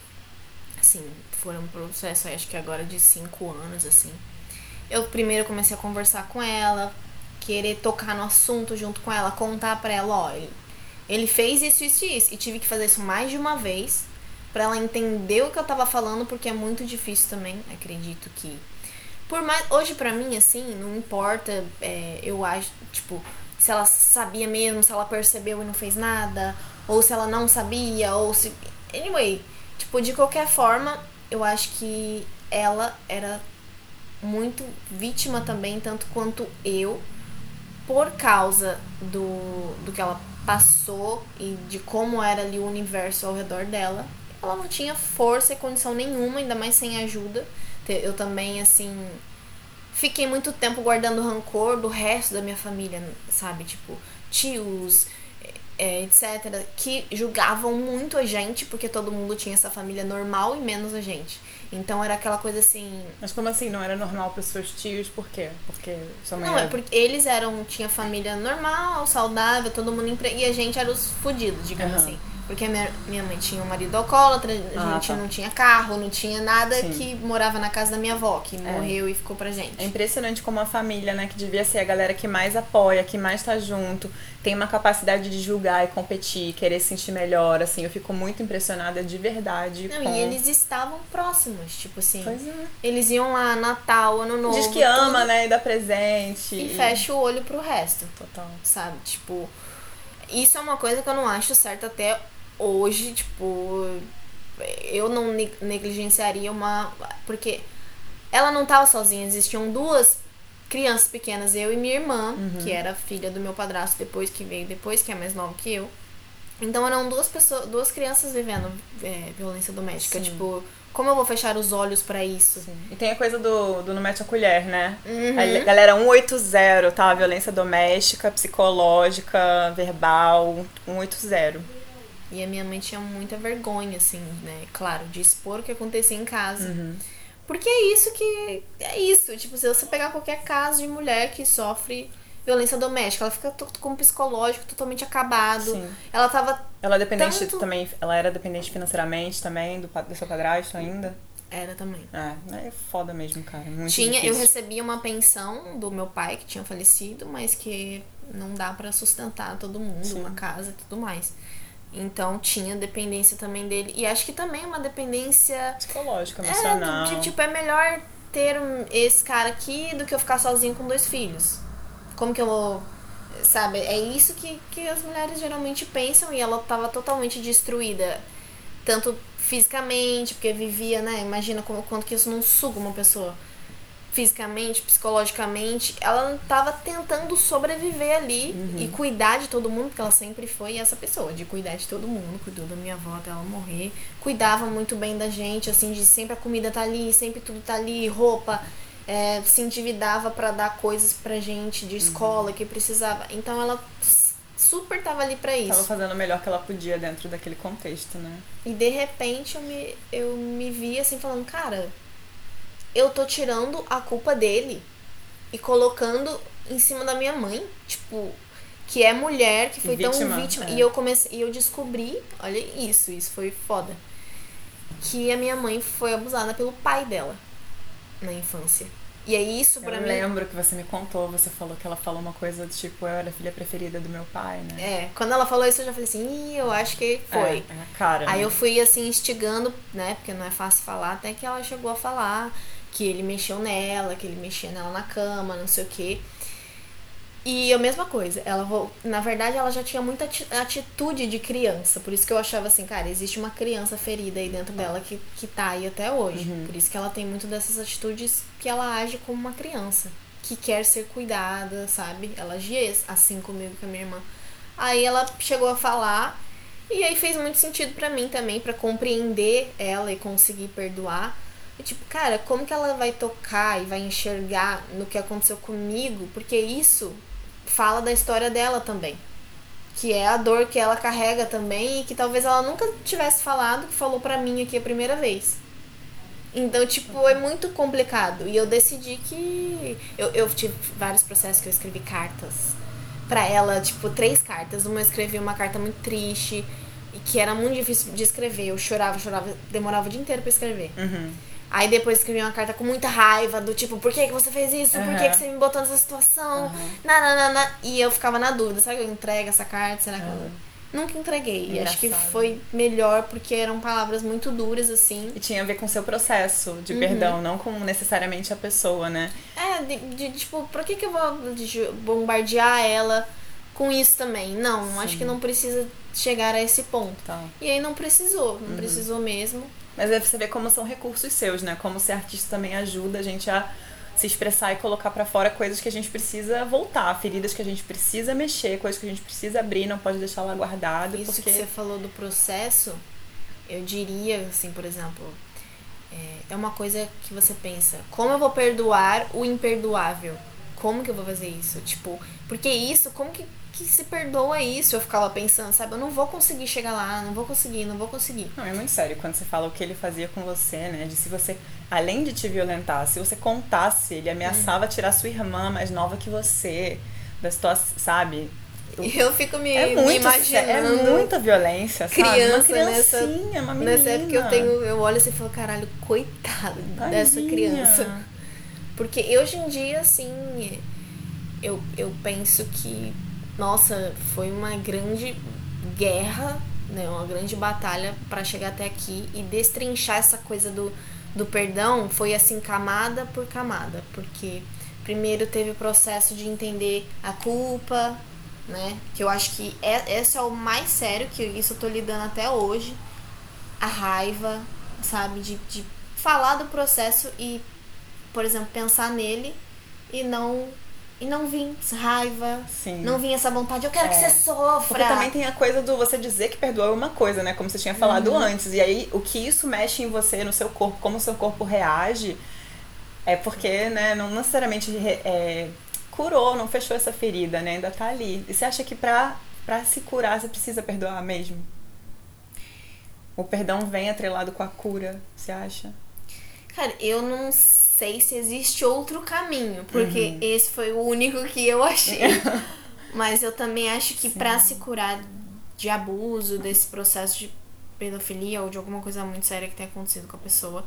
assim foram um processo, acho que agora de cinco anos, assim. Eu primeiro comecei a conversar com ela, querer tocar no assunto junto com ela, contar pra ela, ó, ele, ele fez isso, isso e isso. E tive que fazer isso mais de uma vez para ela entender o que eu tava falando, porque é muito difícil também, acredito que. Por mais. Hoje pra mim, assim, não importa, é, eu acho, tipo, se ela sabia mesmo, se ela percebeu e não fez nada, ou se ela não sabia, ou se. Anyway, tipo, de qualquer forma, eu acho que ela era muito vítima também, tanto quanto eu, por causa do, do que ela passou e de como era ali o universo ao redor dela. Ela não tinha força e condição nenhuma, ainda mais sem ajuda. Eu também, assim, fiquei muito tempo guardando rancor do resto da minha família, sabe? Tipo, tios, é, etc., que julgavam muito a gente, porque todo mundo tinha essa família normal e menos a gente. Então era aquela coisa assim. Mas como assim? Não era normal para seus tios? Por quê? Porque sua mãe Não, era... é porque eles eram. Tinha família normal, saudável, todo mundo empre... E a gente era os fudidos, digamos uhum. assim. Porque minha, minha mãe tinha um marido alcoólatra, a ah, gente tá. não tinha carro, não tinha nada Sim. que morava na casa da minha avó, que é. morreu e ficou pra gente. É impressionante como a família, né, que devia ser a galera que mais apoia, que mais tá junto, tem uma capacidade de julgar e competir, querer se sentir melhor, assim. Eu fico muito impressionada de verdade. Não, com... e eles estavam próximos, tipo assim. Pois é. Eles iam lá, Natal, Ano Novo. Diz que ama, tudo, né, e dá presente. E fecha o olho pro resto. Total. Sabe? Tipo. Isso é uma coisa que eu não acho certo até hoje, tipo, eu não negligenciaria uma. Porque ela não estava sozinha, existiam duas crianças pequenas, eu e minha irmã, uhum. que era filha do meu padrasto depois, que veio depois, que é mais nova que eu. Então eram duas pessoas, duas crianças vivendo é, violência doméstica. Sim. Tipo, como eu vou fechar os olhos para isso? Sim. E tem a coisa do, do não mete a colher, né? Uhum. A galera 180, tá? Violência doméstica, psicológica, verbal, 180. E a minha mãe tinha muita vergonha, assim, né? Claro, de expor o que acontecia em casa. Uhum. Porque é isso que. É isso. Tipo, se você pegar qualquer caso de mulher que sofre violência doméstica, ela fica com o psicológico totalmente acabado. Sim. Ela tava. Ela é dependente tanto... também. Ela era dependente financeiramente também do, do seu padrasto ainda? Era também. É, é foda mesmo, cara. Muito tinha, difícil. eu recebia uma pensão do meu pai, que tinha falecido, mas que não dá para sustentar todo mundo, Sim. uma casa e tudo mais. Então tinha dependência também dele. E acho que também uma dependência. Psicológica, emocional. É, de, tipo, é melhor ter esse cara aqui do que eu ficar sozinho com dois filhos. Como que eu vou. Sabe? É isso que, que as mulheres geralmente pensam e ela tava totalmente destruída. Tanto fisicamente, porque vivia, né? Imagina como, quanto que isso não suga uma pessoa fisicamente, psicologicamente, ela estava tentando sobreviver ali uhum. e cuidar de todo mundo, porque ela sempre foi essa pessoa, de cuidar de todo mundo, cuidou da minha avó até ela morrer, cuidava muito bem da gente, assim, de sempre a comida tá ali, sempre tudo tá ali, roupa, é, se endividava para dar coisas pra gente de escola uhum. que precisava. Então ela super tava ali para isso. Tava fazendo o melhor que ela podia dentro daquele contexto, né? E de repente eu me, eu me vi assim falando, cara, eu tô tirando a culpa dele e colocando em cima da minha mãe, tipo, que é mulher, que foi vítima, tão vítima. É. E eu comecei, e eu descobri, olha isso, isso foi foda. Que a minha mãe foi abusada pelo pai dela na infância. E é isso para mim. Eu lembro que você me contou, você falou que ela falou uma coisa do tipo, eu era a filha preferida do meu pai, né? É, quando ela falou isso eu já falei assim, Ih, eu acho que foi. É, é cara. Aí né? eu fui assim instigando, né? Porque não é fácil falar, até que ela chegou a falar que ele mexeu nela, que ele mexia nela na cama, não sei o quê. E a mesma coisa, ela na verdade ela já tinha muita atitude de criança, por isso que eu achava assim, cara, existe uma criança ferida aí dentro dela que, que tá aí até hoje. Uhum. Por isso que ela tem muito dessas atitudes que ela age como uma criança, que quer ser cuidada, sabe? Ela agia assim comigo com a minha irmã. Aí ela chegou a falar e aí fez muito sentido para mim também, para compreender ela e conseguir perdoar. E tipo, cara, como que ela vai tocar e vai enxergar no que aconteceu comigo? Porque isso fala da história dela também. Que é a dor que ela carrega também e que talvez ela nunca tivesse falado, que falou pra mim aqui a primeira vez. Então, tipo, é muito complicado. E eu decidi que. Eu, eu tive vários processos que eu escrevi cartas pra ela, tipo, três cartas. Uma eu escrevi uma carta muito triste e que era muito difícil de escrever. Eu chorava, chorava, demorava o dia inteiro pra escrever. Uhum. Aí depois escrevi uma carta com muita raiva, do tipo, por que, que você fez isso? Por que, Uhum. que você me botou nessa situação? Uhum. Na, na, na, na. E eu ficava na dúvida, será que eu entrego essa carta? Será que eu. Uhum. Nunca entreguei. E acho que Engraçado. foi melhor porque eram palavras muito duras, assim. E tinha a ver com o seu processo de Uhum. perdão, não com necessariamente a pessoa, né? É, de, de, tipo, por que, que eu vou de- bombardear ela com isso também? Não, acho Sim. que não precisa chegar a esse ponto. Então, E aí não precisou, Uhum. não precisou mesmo. mas aí você vê como são recursos seus, né? Como ser artista também ajuda a gente a se expressar e colocar pra fora coisas que a gente precisa voltar, feridas que a gente precisa mexer, coisas que a gente precisa abrir, não pode deixar lá guardado, Isso porque que você falou do processo, eu diria, assim, por exemplo, é, é uma coisa que você pensa, como eu vou perdoar o imperdoável? Como que eu vou fazer isso? Tipo, porque isso, como que, que se perdoa isso? Eu ficava pensando, sabe? Eu não vou conseguir chegar lá, não vou conseguir, não vou conseguir. Não, é muito sério quando você fala o que ele fazia com você, né? De se você, além de te violentar, se você contasse, ele ameaçava Uhum. tirar sua irmã mais nova que você, da situação, sabe? Eu fico me, É me muito, imaginando. é muita violência, sabe? criança uma nessa- uma menina. Nessa época eu tenho, eu olho assim e falo, caralho, coitado dessa Tadinha. criança. Porque hoje em dia, assim, eu, eu penso que, nossa, foi uma grande guerra, né? Uma grande batalha pra chegar até aqui e destrinchar essa coisa do, do perdão foi assim, camada por camada. Porque primeiro teve o processo de entender a culpa, né? Que eu acho que é, esse é o mais sério, que isso eu tô lidando até hoje. A raiva, sabe? De, de falar do processo e, por exemplo, pensar nele e não e não vir raiva, Sim. não vir essa vontade, eu quero que É. você sofra. Porque também tem a coisa do você dizer que perdoou é uma coisa, né? Como você tinha falado Uhum. antes. E aí, o que isso mexe em você, no seu corpo, como o seu corpo reage, é porque, né, não necessariamente é, curou, não fechou essa ferida, né? Ainda tá ali. E você acha que pra, pra se curar, você precisa perdoar mesmo? O perdão vem atrelado com a cura, você acha? Cara, eu não sei se existe outro caminho, porque Uhum. esse foi o único que eu achei. Mas eu também acho que pra se curar de abuso, desse processo de pedofilia ou de alguma coisa muito séria que tenha acontecido com a pessoa,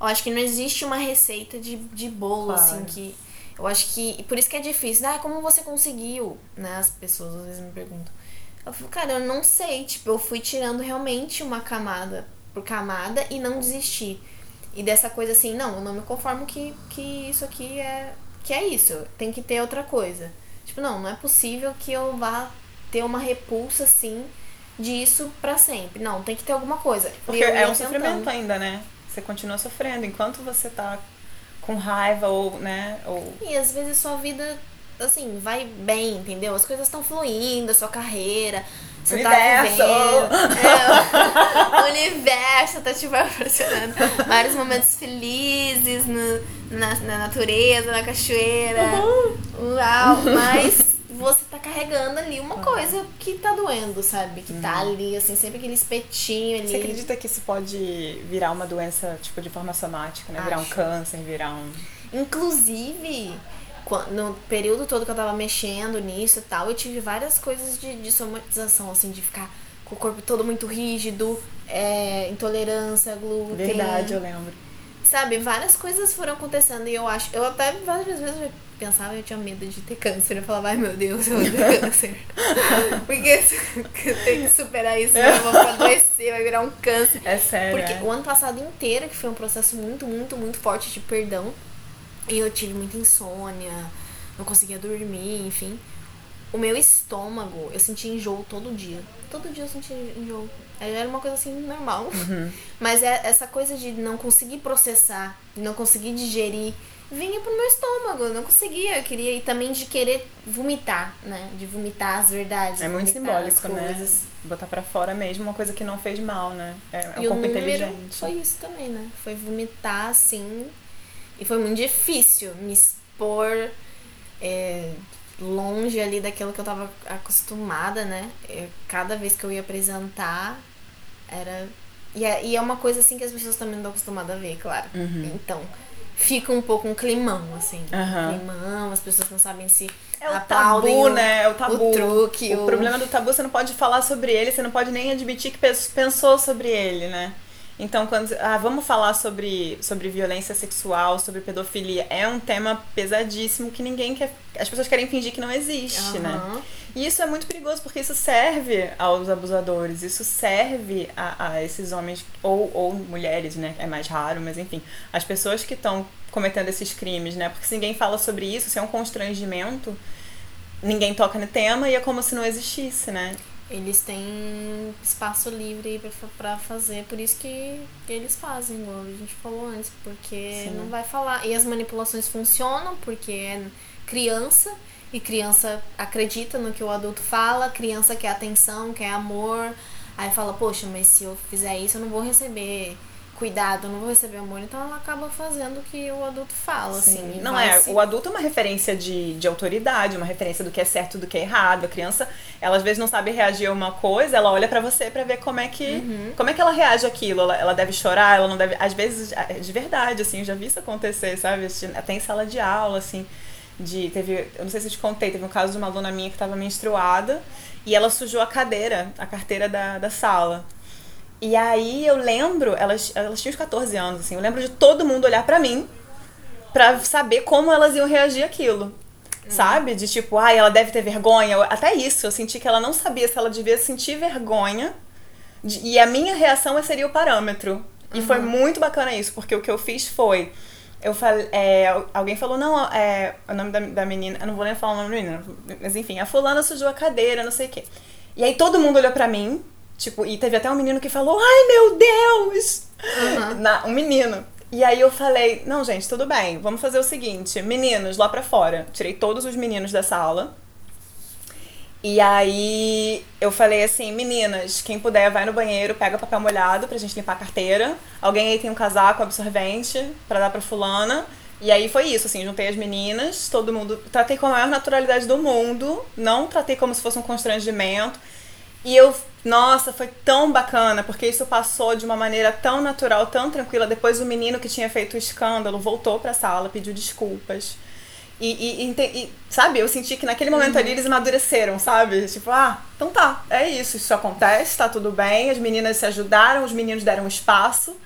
eu acho que não existe uma receita de, de bolo, Claro. assim, que. Eu acho que. Por isso que é difícil. Ah, como você conseguiu? Né? As pessoas às vezes me perguntam. Eu falo, cara, eu não sei. Tipo, eu fui tirando realmente uma camada por camada e não desisti. E dessa coisa assim, não, eu não me conformo que, que isso aqui é. Que é isso. Tem que ter outra coisa. Tipo, não, não é possível que eu vá ter uma repulsa assim disso pra sempre. Não, tem que ter alguma coisa. Porque eu é um tentando. sofrimento ainda, né? Você continua sofrendo. Enquanto você tá com raiva ou, né, ou E às vezes sua vida, assim, vai bem, entendeu? As coisas estão fluindo, a sua carreira. Você Universo! tá vivendo. É, o universo tá te proporcionando vários momentos felizes no, na, na natureza, na cachoeira. Uau! Mas você tá carregando ali uma coisa que tá doendo, sabe? Que tá ali, assim, sempre aquele espetinho ali. Você acredita que isso pode virar uma doença, tipo, de forma somática, né? Virar um câncer, virar um... Inclusive, no período todo que eu tava mexendo nisso e tal, eu tive várias coisas de, de somatização, assim, de ficar com o corpo todo muito rígido, é, intolerância, glúten. Verdade, eu lembro. Sabe, várias coisas foram acontecendo e eu acho. Eu até várias vezes eu pensava eu tinha medo de ter câncer. Eu falava, ai meu Deus, eu vou ter câncer. Porque eu tenho que superar isso, senão eu vou adoecer, vai virar um câncer. É sério, Porque é. o ano passado inteiro, que foi um processo muito, muito, muito forte de perdão, e eu tive muita insônia, não conseguia dormir, enfim. O meu estômago, eu sentia enjoo todo dia. Todo dia eu sentia enjoo. Era uma coisa assim normal. Uhum. Mas é essa coisa de não conseguir processar, de não conseguir digerir, vinha pro meu estômago. Eu não conseguia. Eu queria. E também de querer vomitar, né? De vomitar as verdades. É muito simbólico, né? Botar pra fora mesmo uma coisa que não fez mal, né? É, é um E corpo inteligente. foi isso também, né? Foi vomitar, assim. E foi muito difícil me expor é, longe ali daquilo que eu tava acostumada, né? Eu- cada vez que eu ia apresentar, era. E é, e é uma coisa assim que as pessoas também não estão acostumadas a ver, claro. Uhum. Então, fica um pouco um climão, assim. Aham. Climão, as pessoas não sabem se É o aplaudem tabu, o- né? É o tabu. O truque, O problema do tabu, você não pode falar sobre ele, você não pode nem admitir que pens- pensou sobre ele, né? Então, quando. Ah, vamos falar sobre, sobre violência sexual, sobre pedofilia. É um tema pesadíssimo que ninguém quer. As pessoas querem fingir que não existe, né? Aham. E isso é muito perigoso, porque isso serve aos abusadores, isso serve a, a esses homens, ou, ou mulheres, né? É mais raro, mas enfim. As pessoas que estão cometendo esses crimes, né? Porque se ninguém fala sobre isso, se é um constrangimento, ninguém toca no tema e é como se não existisse, né? Eles têm espaço livre pra fazer, por isso que, que eles fazem, igual a gente falou antes, porque Sim. não vai falar. E as manipulações funcionam porque é criança, e criança acredita no que o adulto fala, criança quer atenção, quer amor. Aí fala, poxa, mas se eu fizer isso eu não vou receber cuidado, eu não vou receber amor. Então ela acaba fazendo o que o adulto fala, assim. e Não é, se- o adulto é uma referência de, de autoridade, uma referência do que é certo e do que é errado. A criança, ela às vezes não sabe reagir a uma coisa, ela olha pra você pra ver como é que Uhum. como é que ela reage àquilo. Ela, ela deve chorar, ela não deve, às vezes de verdade assim, eu já vi isso acontecer, sabe? Assim, Até em sala de aula assim, de teve, eu não sei se eu te contei, teve um caso de uma aluna minha que estava menstruada e ela sujou a cadeira, a carteira da, da sala. E aí eu lembro, elas, elas tinham uns 14 anos, assim, eu lembro de todo mundo olhar pra mim pra saber como elas iam reagir àquilo. Sabe? De tipo, ai, ela deve ter vergonha. Até isso, eu senti que ela não sabia se ela devia sentir vergonha. de- e a minha reação seria o parâmetro. E foi muito bacana isso, porque o que eu fiz foi. Eu falei, é, alguém falou, não, é, o nome da, da menina, eu não vou nem falar o nome da menina, mas enfim, a fulana sujou a cadeira, não sei o quê. E aí todo mundo olhou pra mim, tipo, e teve até um menino que falou, ai meu Deus! Na- um menino. E aí eu falei, não, gente, tudo bem, vamos fazer o seguinte, meninos, lá pra fora. Tirei todos os meninos da sala. E aí eu falei assim, meninas, quem puder vai no banheiro, pega papel molhado pra gente limpar a carteira. Alguém aí tem um casaco absorvente pra dar pra fulana. E aí foi isso, assim, juntei as meninas, todo mundo. Tratei com a maior naturalidade do mundo, não tratei como se fosse um constrangimento. E eu, nossa, foi tão bacana, porque isso passou de uma maneira tão natural, tão tranquila. Depois o menino que tinha feito o escândalo voltou pra sala, pediu desculpas. E, e- e e, sabe, eu senti que naquele momento ali eles amadureceram, sabe? Tipo, ah, então tá, é isso, isso acontece, tá tudo bem. As meninas se ajudaram, os meninos deram espaço,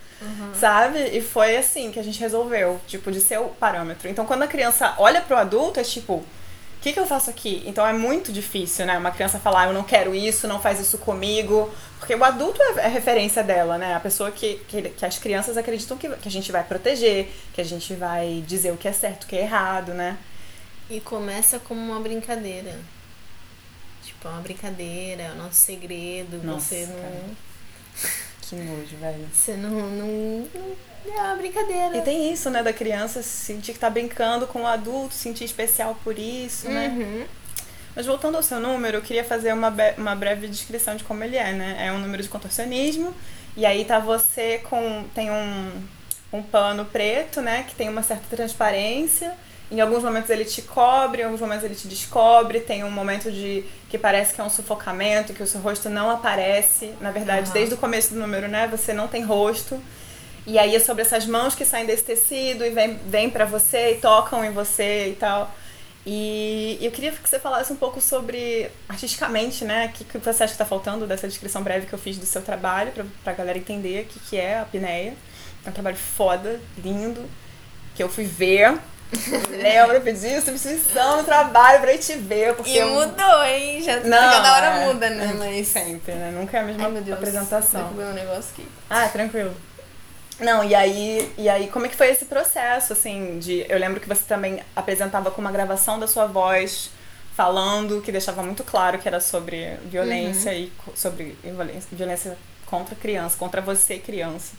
sabe? E foi assim que a gente resolveu, tipo, de ser o parâmetro. Então quando a criança olha pro adulto, é tipo, que, que eu faço aqui? Então é muito difícil, né? Uma criança falar, eu não quero isso, não faz isso comigo. Porque o adulto é é referência dela, né? A pessoa que, que, que as crianças acreditam que, que a gente vai proteger, que a gente vai dizer o que é certo, o que é errado, né? E começa como uma brincadeira. Tipo, é uma brincadeira, é o nosso segredo. Nossa, você não. Nojo, velho. Você não, não. não- É uma brincadeira. E tem isso, né, da criança sentir que tá brincando com o adulto, sentir especial por isso, né? Uhum. Mas voltando ao seu número, eu queria fazer uma, uma breve descrição de como ele é, né? É um número de contorcionismo, e aí tá você com. tem um, um pano preto, né? Que tem uma certa transparência. Em alguns momentos ele te cobre, em alguns momentos ele te descobre. Tem um momento de que parece que é um sufocamento, que o seu rosto não aparece. Na verdade, Aham. desde o começo do número, né? Você não tem rosto. E aí é sobre essas mãos que saem desse tecido e vem, vem para você e tocam em você e tal. E eu queria que você falasse um pouco sobre, artisticamente, né? O que, que você acha que tá faltando dessa descrição breve que eu fiz do seu trabalho, pra, pra galera entender o que, que é a apneia. É um trabalho foda, lindo, que eu fui ver. Lembra, eu pedi substituição no trabalho pra ir te ver, porque E eu... mudou, hein? Já Não, cada hora é, muda, né? é Mas. Sempre, né? Nunca é a mesma Ai, meu Deus. apresentação. Um negócio aqui. Ah, tranquilo. Não, e aí, e aí, como é que foi esse processo, assim, de... Eu lembro que você também apresentava com uma gravação da sua voz, falando, que deixava muito claro que era sobre violência e co- sobre violência, violência contra criança, contra você, criança.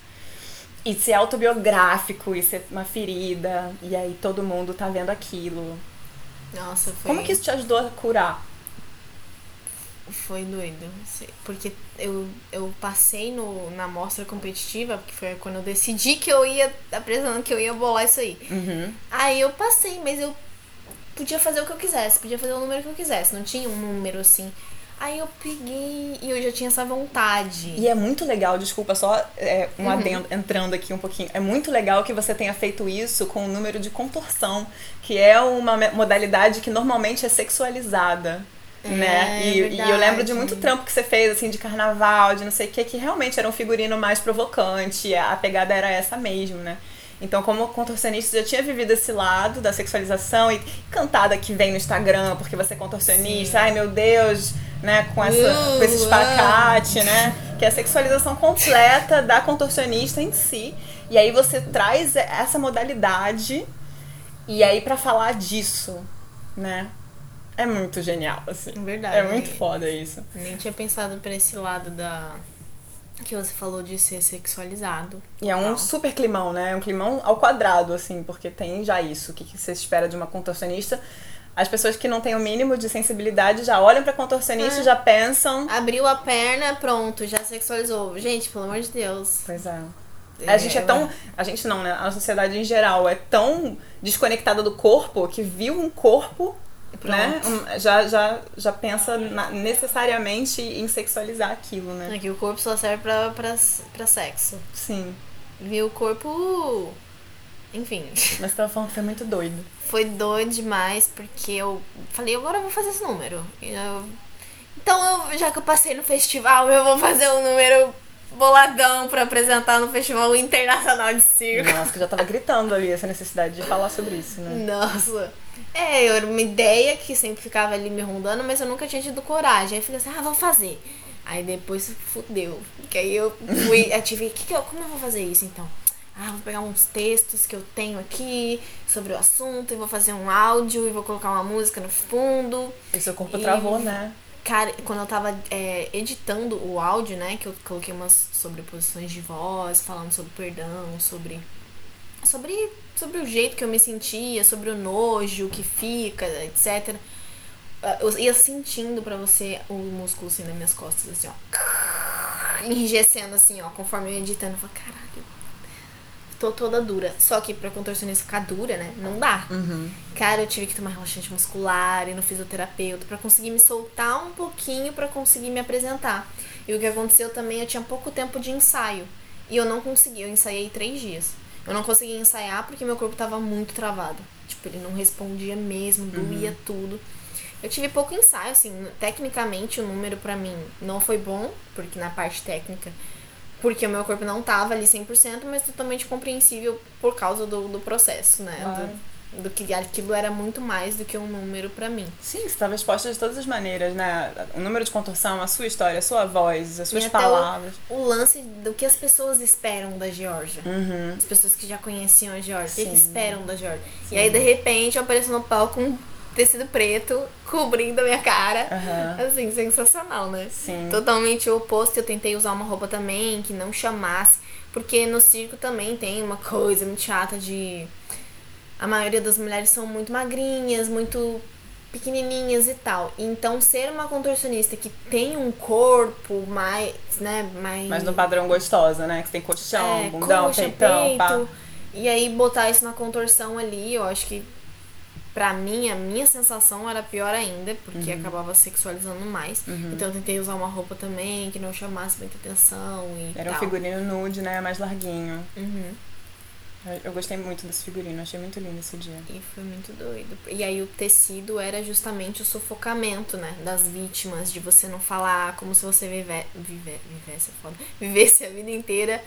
E ser autobiográfico, e ser uma ferida, e aí todo mundo tá vendo aquilo. Nossa, foi. Como que isso te ajudou a curar? Foi doido. Porque eu, eu passei no, na mostra competitiva, porque foi quando eu decidi que eu ia apresentando, que eu ia bolar isso aí. Uhum. Aí eu passei, mas eu podia fazer o que eu quisesse, podia fazer o número que eu quisesse, não tinha um número assim. Aí eu peguei e eu já tinha essa vontade. E é muito legal, desculpa, só é, um uhum. adendo, entrando aqui um pouquinho. É muito legal que você tenha feito isso com o número de contorção, que é uma modalidade que normalmente é sexualizada. É, né? E, e, eu lembro de muito trampo que você fez, assim, de carnaval, de não sei o que, que realmente era um figurino mais provocante, a pegada era essa mesmo, né? Então, como contorcionista, já tinha vivido esse lado da sexualização e cantada que vem no Instagram, porque você é contorcionista, Sim. ai meu Deus, né, com, essa, uh, com esse espacate, uh. né? Que é a sexualização completa da contorcionista em si. E aí você traz essa modalidade e aí para falar disso, né? É muito genial, assim. Verdade. É muito foda isso. Nem tinha pensado por esse lado da que você falou de ser sexualizado. E é um super climão, né? É um climão ao quadrado, assim, porque tem já isso. O que, que você espera de uma contorcionista? As pessoas que não têm o mínimo de sensibilidade já olham pra contorcionista é. já pensam. Abriu a perna, pronto, já sexualizou. Gente, pelo amor de Deus. Pois é. é a gente é tão. A gente não, né? A sociedade em geral é tão desconectada do corpo que viu um corpo né? Já, já, já pensa na, necessariamente em sexualizar aquilo, né? É que o corpo só serve pra, pra, pra sexo. Sim. Viu o corpo. Enfim. Mas você tava falando que foi muito doido. Foi doido demais, porque eu falei, agora eu vou fazer esse número. Eu... Então, eu, já que eu passei no festival, eu vou fazer um número boladão para apresentar no Festival Internacional de Circo. Nossa, que eu já tava gritando ali essa necessidade de falar sobre isso, né? Nossa. É, era uma ideia que sempre ficava ali me rondando, mas eu nunca tinha tido coragem. Aí falei assim, ah, vou fazer. Aí depois fudeu. Porque aí eu fui, eu tive, que que eu, como eu vou fazer isso então? Ah, vou pegar uns textos que eu tenho aqui sobre o assunto e vou fazer um áudio e vou colocar uma música no fundo. E seu corpo e, travou, né? Cara, quando eu tava é, editando o áudio, né, que eu coloquei umas sobreposições de voz, falando sobre perdão, sobre. Sobre sobre o jeito que eu me sentia, sobre o nojo que fica, etc. Eu ia sentindo pra você o músculo assim nas minhas costas, assim, ó. Enrijecendo assim, ó, conforme eu ia editando. Eu falei, caralho, tô toda dura. Só que pra contorcionista ficar dura, né? Não dá. Uhum. Cara, eu tive que tomar relaxante muscular e no fisioterapeuta para conseguir me soltar um pouquinho para conseguir me apresentar. E o que aconteceu também, eu tinha pouco tempo de ensaio. E eu não consegui, eu ensaiei três dias. Eu não conseguia ensaiar porque meu corpo tava muito travado. Tipo, ele não respondia mesmo, doía uhum. tudo. Eu tive pouco ensaio, assim, tecnicamente o número para mim não foi bom, porque na parte técnica, porque o meu corpo não tava ali 100%, mas totalmente compreensível por causa do, do processo, né? Claro. Do, do que aquilo era muito mais do que um número para mim. Sim, você estava exposta de todas as maneiras, né? O número de contorção, a sua história, a sua voz, as suas palavras. O, o, lance do que as pessoas esperam da Georgia. Uhum. As pessoas que já conheciam a Georgia. O que, que esperam da Georgia. Sim. E aí, de repente, eu apareço no palco com tecido preto cobrindo a minha cara. Uhum. Assim, sensacional, né? Sim. Totalmente o oposto. Eu tentei usar uma roupa também que não chamasse. Porque no circo também tem uma coisa muito chata de a maioria das mulheres são muito magrinhas, muito pequenininhas e tal. Então, ser uma contorcionista que tem um corpo mais, né, mais... Mas no padrão gostosa, né? Que tem colchão, é, bundão, coxa, peitão, peito, pá. E aí, botar isso na contorção ali, eu acho que pra mim, a minha sensação era pior ainda, porque uhum. acabava sexualizando mais. Uhum. Então eu tentei usar uma roupa também que não chamasse muita atenção e Era tal. um figurino nude, né? Mais larguinho. Uhum. Eu gostei muito desse figurino, achei muito lindo esse dia. E foi muito doido. E aí o tecido era justamente o sufocamento, né? Das vítimas, de você não falar como se você vive, vive, vivesse, é foda, vivesse a vida inteira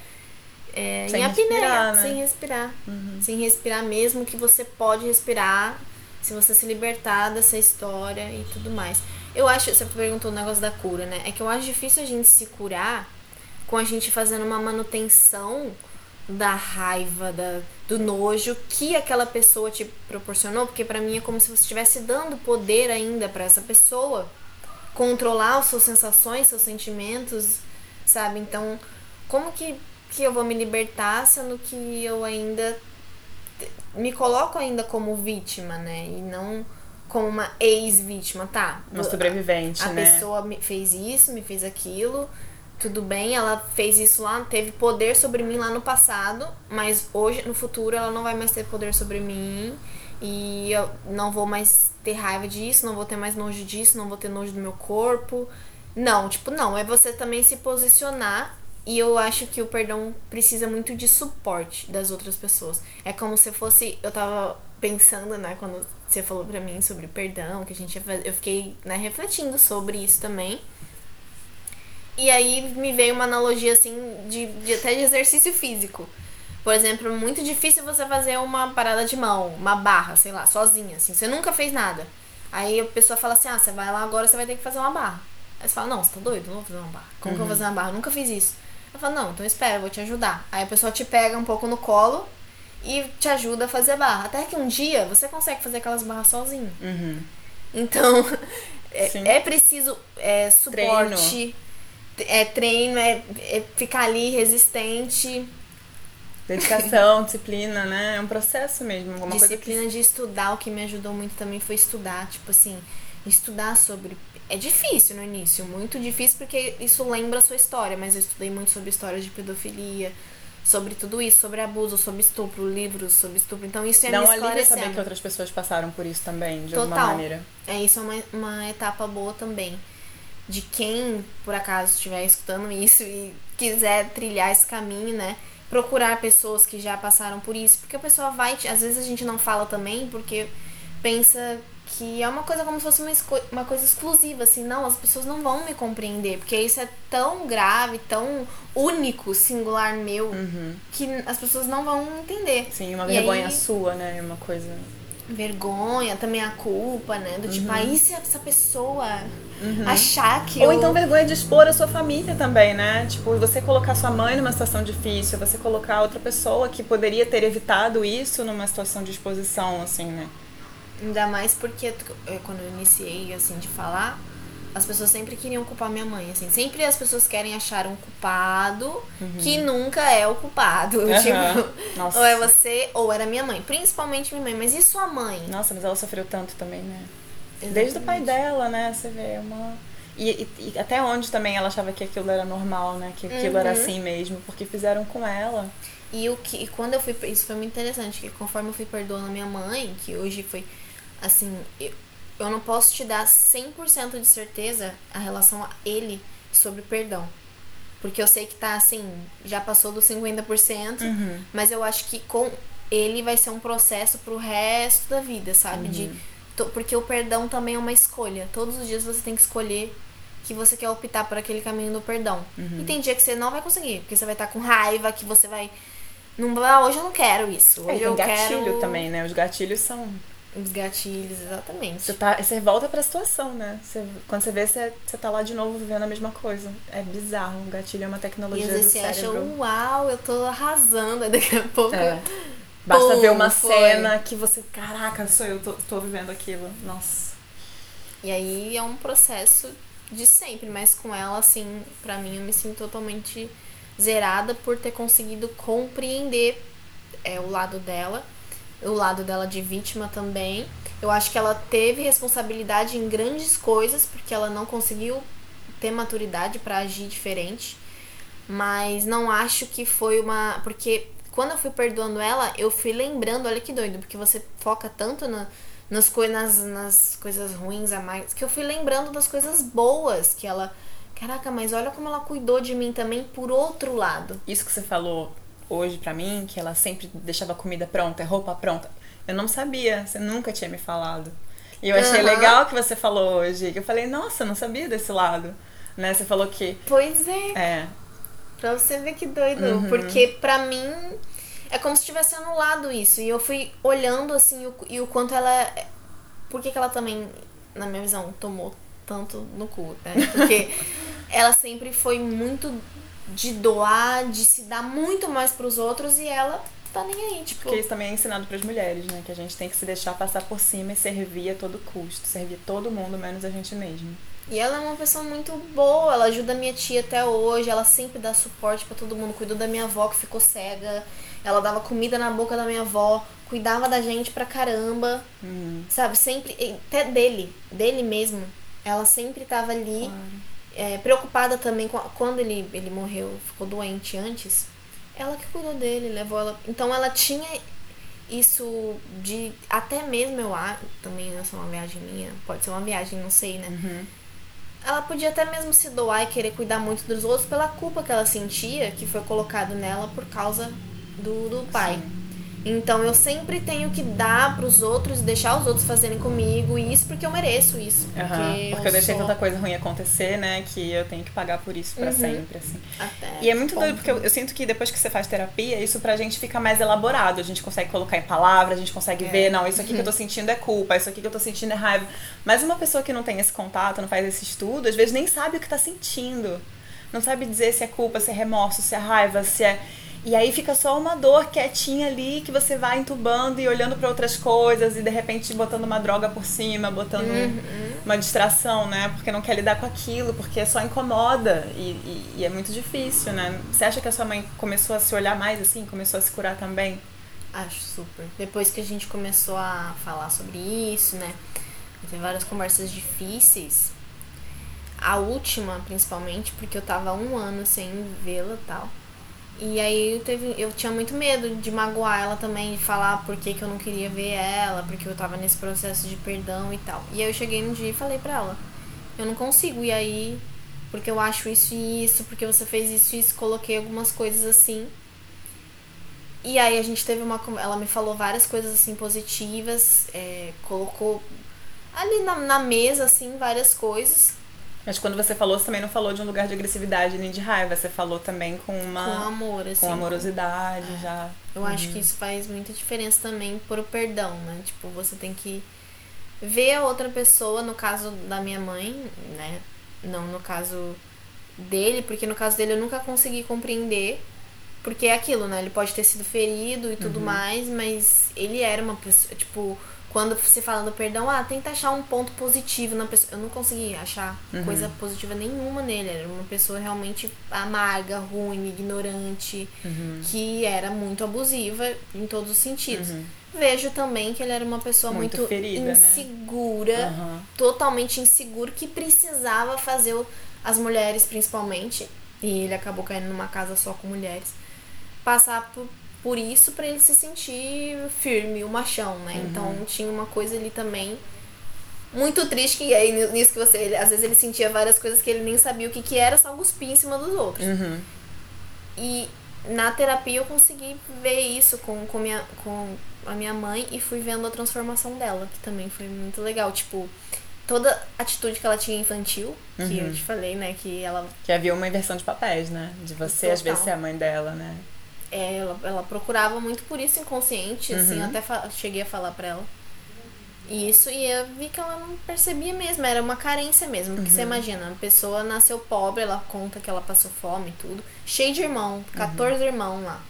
é, sem em apneia, né? sem respirar. Uhum. Sem respirar mesmo que você pode respirar se você se libertar dessa história e tudo mais. Eu acho, você perguntou o negócio da cura, né? É que eu acho difícil a gente se curar com a gente fazendo uma manutenção da raiva, da, do nojo que aquela pessoa te proporcionou, porque para mim é como se você estivesse dando poder ainda para essa pessoa controlar as suas sensações, seus sentimentos, sabe? Então, como que, que eu vou me libertar sendo que eu ainda me coloco ainda como vítima, né? E não como uma ex-vítima, tá? Uma sobrevivente, a, a né? A pessoa me fez isso, me fez aquilo, tudo bem, ela fez isso lá, teve poder sobre mim lá no passado, mas hoje, no futuro, ela não vai mais ter poder sobre mim. E eu não vou mais ter raiva disso, não vou ter mais nojo disso, não vou ter nojo do meu corpo. Não, tipo, não. É você também se posicionar. E eu acho que o perdão precisa muito de suporte das outras pessoas. É como se fosse. Eu tava pensando, né, quando você falou pra mim sobre perdão, que a gente ia fazer. Eu fiquei, né, refletindo sobre isso também. E aí me veio uma analogia, assim, de, de até de exercício físico. Por exemplo, muito difícil você fazer uma parada de mão, uma barra, sei lá, sozinha, assim. Você nunca fez nada. Aí a pessoa fala assim, ah, você vai lá agora, você vai ter que fazer uma barra. Aí você fala, não, você tá doido? Não vou fazer uma barra. Como uhum. que eu vou fazer uma barra? Eu nunca fiz isso. Eu falo, não, então espera, eu vou te ajudar. Aí a pessoa te pega um pouco no colo e te ajuda a fazer barra. Até que um dia você consegue fazer aquelas barras sozinho. Uhum. Então, é, é, preciso é, suporte, treino. é treino, é, é ficar ali resistente. Dedicação, disciplina, né? É um processo mesmo. Disciplina que... de estudar, o que me ajudou muito também foi estudar, tipo assim, estudar sobre. É difícil no início, muito difícil porque isso lembra a sua história, mas eu estudei muito sobre histórias de pedofilia, sobre tudo isso, sobre abuso, sobre estupro, livros sobre estupro. Então isso é me um saber que outras pessoas passaram por isso também, de Total. alguma maneira. É, isso é uma, uma etapa boa também. De quem, por acaso, estiver escutando isso e quiser trilhar esse caminho, né? procurar pessoas que já passaram por isso, porque a pessoa vai, às vezes a gente não fala também porque pensa que é uma coisa como se fosse uma, uma coisa exclusiva, assim, não, as pessoas não vão me compreender, porque isso é tão grave, tão único, singular meu, uhum. que as pessoas não vão entender. Sim, uma vergonha aí, sua, né, uma coisa vergonha, também a culpa, né? Do tipo, uhum. aí se essa pessoa uhum. achar que. Ou eu... então vergonha de expor a sua família também, né? Tipo, você colocar sua mãe numa situação difícil, você colocar outra pessoa que poderia ter evitado isso numa situação de exposição, assim, né? Ainda mais porque quando eu iniciei, assim, de falar, as pessoas sempre queriam culpar minha mãe, assim. Sempre as pessoas querem achar um culpado uhum. que nunca é o culpado. Uhum. Tipo, Nossa. ou é você, ou era minha mãe. Principalmente minha mãe. Mas e sua mãe? Nossa, mas ela sofreu tanto também, né? Exatamente. Desde o pai dela, né? Você vê, é uma... E, e, e, até onde também ela achava que aquilo era normal, né? Que aquilo uhum. era assim mesmo, porque fizeram com ela. E o que e quando eu fui. Isso foi muito interessante, que conforme eu fui perdoando a minha mãe, que hoje foi assim, eu, eu não posso te dar 100% de certeza a relação a ele sobre perdão. Porque eu sei que tá assim, já passou dos 50%, uhum. mas eu acho que com ele vai ser um processo pro resto da vida, sabe? Uhum. De, porque o perdão também é uma escolha. Todos os dias você tem que escolher que você quer optar por aquele caminho do perdão. Uhum. E tem dia que você não vai conseguir, porque você vai estar tá com raiva, que você vai. Não, hoje eu não quero isso. Hoje é, eu gatilho quero... também, né? Os gatilhos são os gatilhos, exatamente. Você, tá, você volta pra situação, né? Você, quando você vê, você, você tá lá de novo vivendo a mesma coisa. É bizarro. O gatilho é uma tecnologia e às vezes do você cérebro. acha, uau, eu tô arrasando. Aí daqui a pouco... É. Basta Pum, ver uma foi. cena que você... Caraca, sou eu, tô, tô vivendo aquilo. Nossa. E aí é um processo de sempre. Mas com ela, assim, pra mim, eu me sinto totalmente zerada por ter conseguido compreender é, o lado dela o lado dela de vítima também. Eu acho que ela teve responsabilidade em grandes coisas, porque ela não conseguiu ter maturidade para agir diferente. Mas não acho que foi uma. Porque quando eu fui perdoando ela, eu fui lembrando, olha que doido, porque você foca tanto na, nas, nas, nas coisas ruins a mais, que eu fui lembrando das coisas boas que ela. Caraca, mas olha como ela cuidou de mim também por outro lado. Isso que você falou hoje para mim, que ela sempre deixava comida pronta, roupa pronta. Eu não sabia, você nunca tinha me falado. E eu achei uhum. legal que você falou hoje. Eu falei, nossa, eu não sabia desse lado. Né? Você falou que. Pois é. É. Pra você ver que doido. Uhum. Porque pra mim é como se tivesse anulado isso. E eu fui olhando assim o, e o quanto ela. Por que, que ela também, na minha visão, tomou tanto no cu, né? Porque ela sempre foi muito de doar, de se dar muito mais para os outros e ela tá nem aí, tipo. Porque isso também é ensinado para as mulheres, né? Que a gente tem que se deixar passar por cima e servir a todo custo, servir todo mundo menos a gente mesmo. E ela é uma pessoa muito boa, ela ajuda a minha tia até hoje, ela sempre dá suporte para todo mundo, cuidou da minha avó que ficou cega, ela dava comida na boca da minha avó, cuidava da gente pra caramba, uhum. sabe? Sempre, até dele, dele mesmo, ela sempre tava ali. Claro é, preocupada também com, quando ele, ele morreu, ficou doente antes, ela que cuidou dele, levou ela. Então ela tinha isso de até mesmo eu acho, também essa é uma viagem minha, pode ser uma viagem, não sei, né? Uhum. Ela podia até mesmo se doar e querer cuidar muito dos outros pela culpa que ela sentia que foi colocado nela por causa do, do pai. Sim. Então eu sempre tenho que dar pros outros, deixar os outros fazerem comigo isso porque eu mereço isso. Porque, Aham, porque eu, deixei sou- tanta coisa ruim acontecer, né? Que eu tenho que pagar por isso pra sempre, assim. Até E é muito ponto. doido, porque eu, eu sinto que depois que você faz terapia, isso pra gente fica mais elaborado. A gente consegue colocar em palavras, a gente consegue É. ver, não, isso aqui que eu tô sentindo é culpa, isso aqui que eu tô sentindo é raiva. Mas uma pessoa que não tem esse contato, não faz esse estudo, às vezes nem sabe o que tá sentindo. Não sabe dizer se é culpa, se é remorso, se é raiva, se é. E aí fica só uma dor quietinha ali que você vai entubando e olhando pra outras coisas e de repente botando uma droga por cima, botando um- uma distração, né? Porque não quer lidar com aquilo, porque só incomoda e, e- e é muito difícil, né? Você acha que a sua mãe começou a se olhar mais assim, começou a se curar também? Acho super. Depois que a gente começou a falar sobre isso, né? Teve várias conversas difíceis. A última, principalmente, porque eu tava um ano sem vê-la e tal. E aí eu, teve, eu tinha muito medo de magoar ela também, de falar por que, que eu não queria ver ela, porque eu tava nesse processo de perdão e tal. E aí eu cheguei um dia e falei pra ela, eu não consigo, e aí, porque eu acho isso e isso, porque você fez isso e isso, coloquei algumas coisas assim. E aí a gente teve uma. Ela me falou várias coisas assim positivas, é, colocou ali na, na mesa, assim, várias coisas. Mas quando você falou, você também não falou de um lugar de agressividade nem de raiva, você falou também com uma com amor, assim. com amorosidade já. Eu acho que isso faz muita diferença também por o perdão, né? Tipo, você tem que ver a outra pessoa, no caso da minha mãe, né? Não no caso dele, porque no caso dele eu nunca consegui compreender. Porque é aquilo, né? Ele pode ter sido ferido e tudo mais, mas ele era uma pessoa, tipo, quando se fala do perdão, ah, tenta achar um ponto positivo na pessoa. Eu não consegui achar coisa positiva nenhuma nele. Era uma pessoa realmente amarga, ruim, ignorante, que era muito abusiva em todos os sentidos. Vejo também que ele era uma pessoa Muito muito, ferida, né? insegura, Aham. totalmente inseguro, que precisava fazer o- as mulheres, principalmente, e ele acabou caindo numa casa só com mulheres, passar por, por isso pra ele se sentir firme, o machão, né? Uhum. Então tinha uma coisa ali também muito triste, que aí nisso que você. Ele, às vezes ele sentia várias coisas que ele nem sabia o que, que era, só cuspir em cima dos outros. Uhum. E na terapia eu consegui ver isso com, com, minha, com a minha mãe e fui vendo a transformação dela, que também foi muito legal. Tipo, toda atitude que ela tinha infantil, que eu te falei, né? Que ela, Que havia uma inversão de papéis, né? De você às vezes Total. ser a mãe dela, né? É, ela, ela procurava muito por isso inconsciente, assim, eu até fa- cheguei a falar pra ela. Isso, e eu vi que ela não percebia mesmo, era uma carência mesmo. Porque você imagina, a pessoa nasceu pobre, ela conta que ela passou fome e tudo, cheio de irmão, 14 irmãos lá.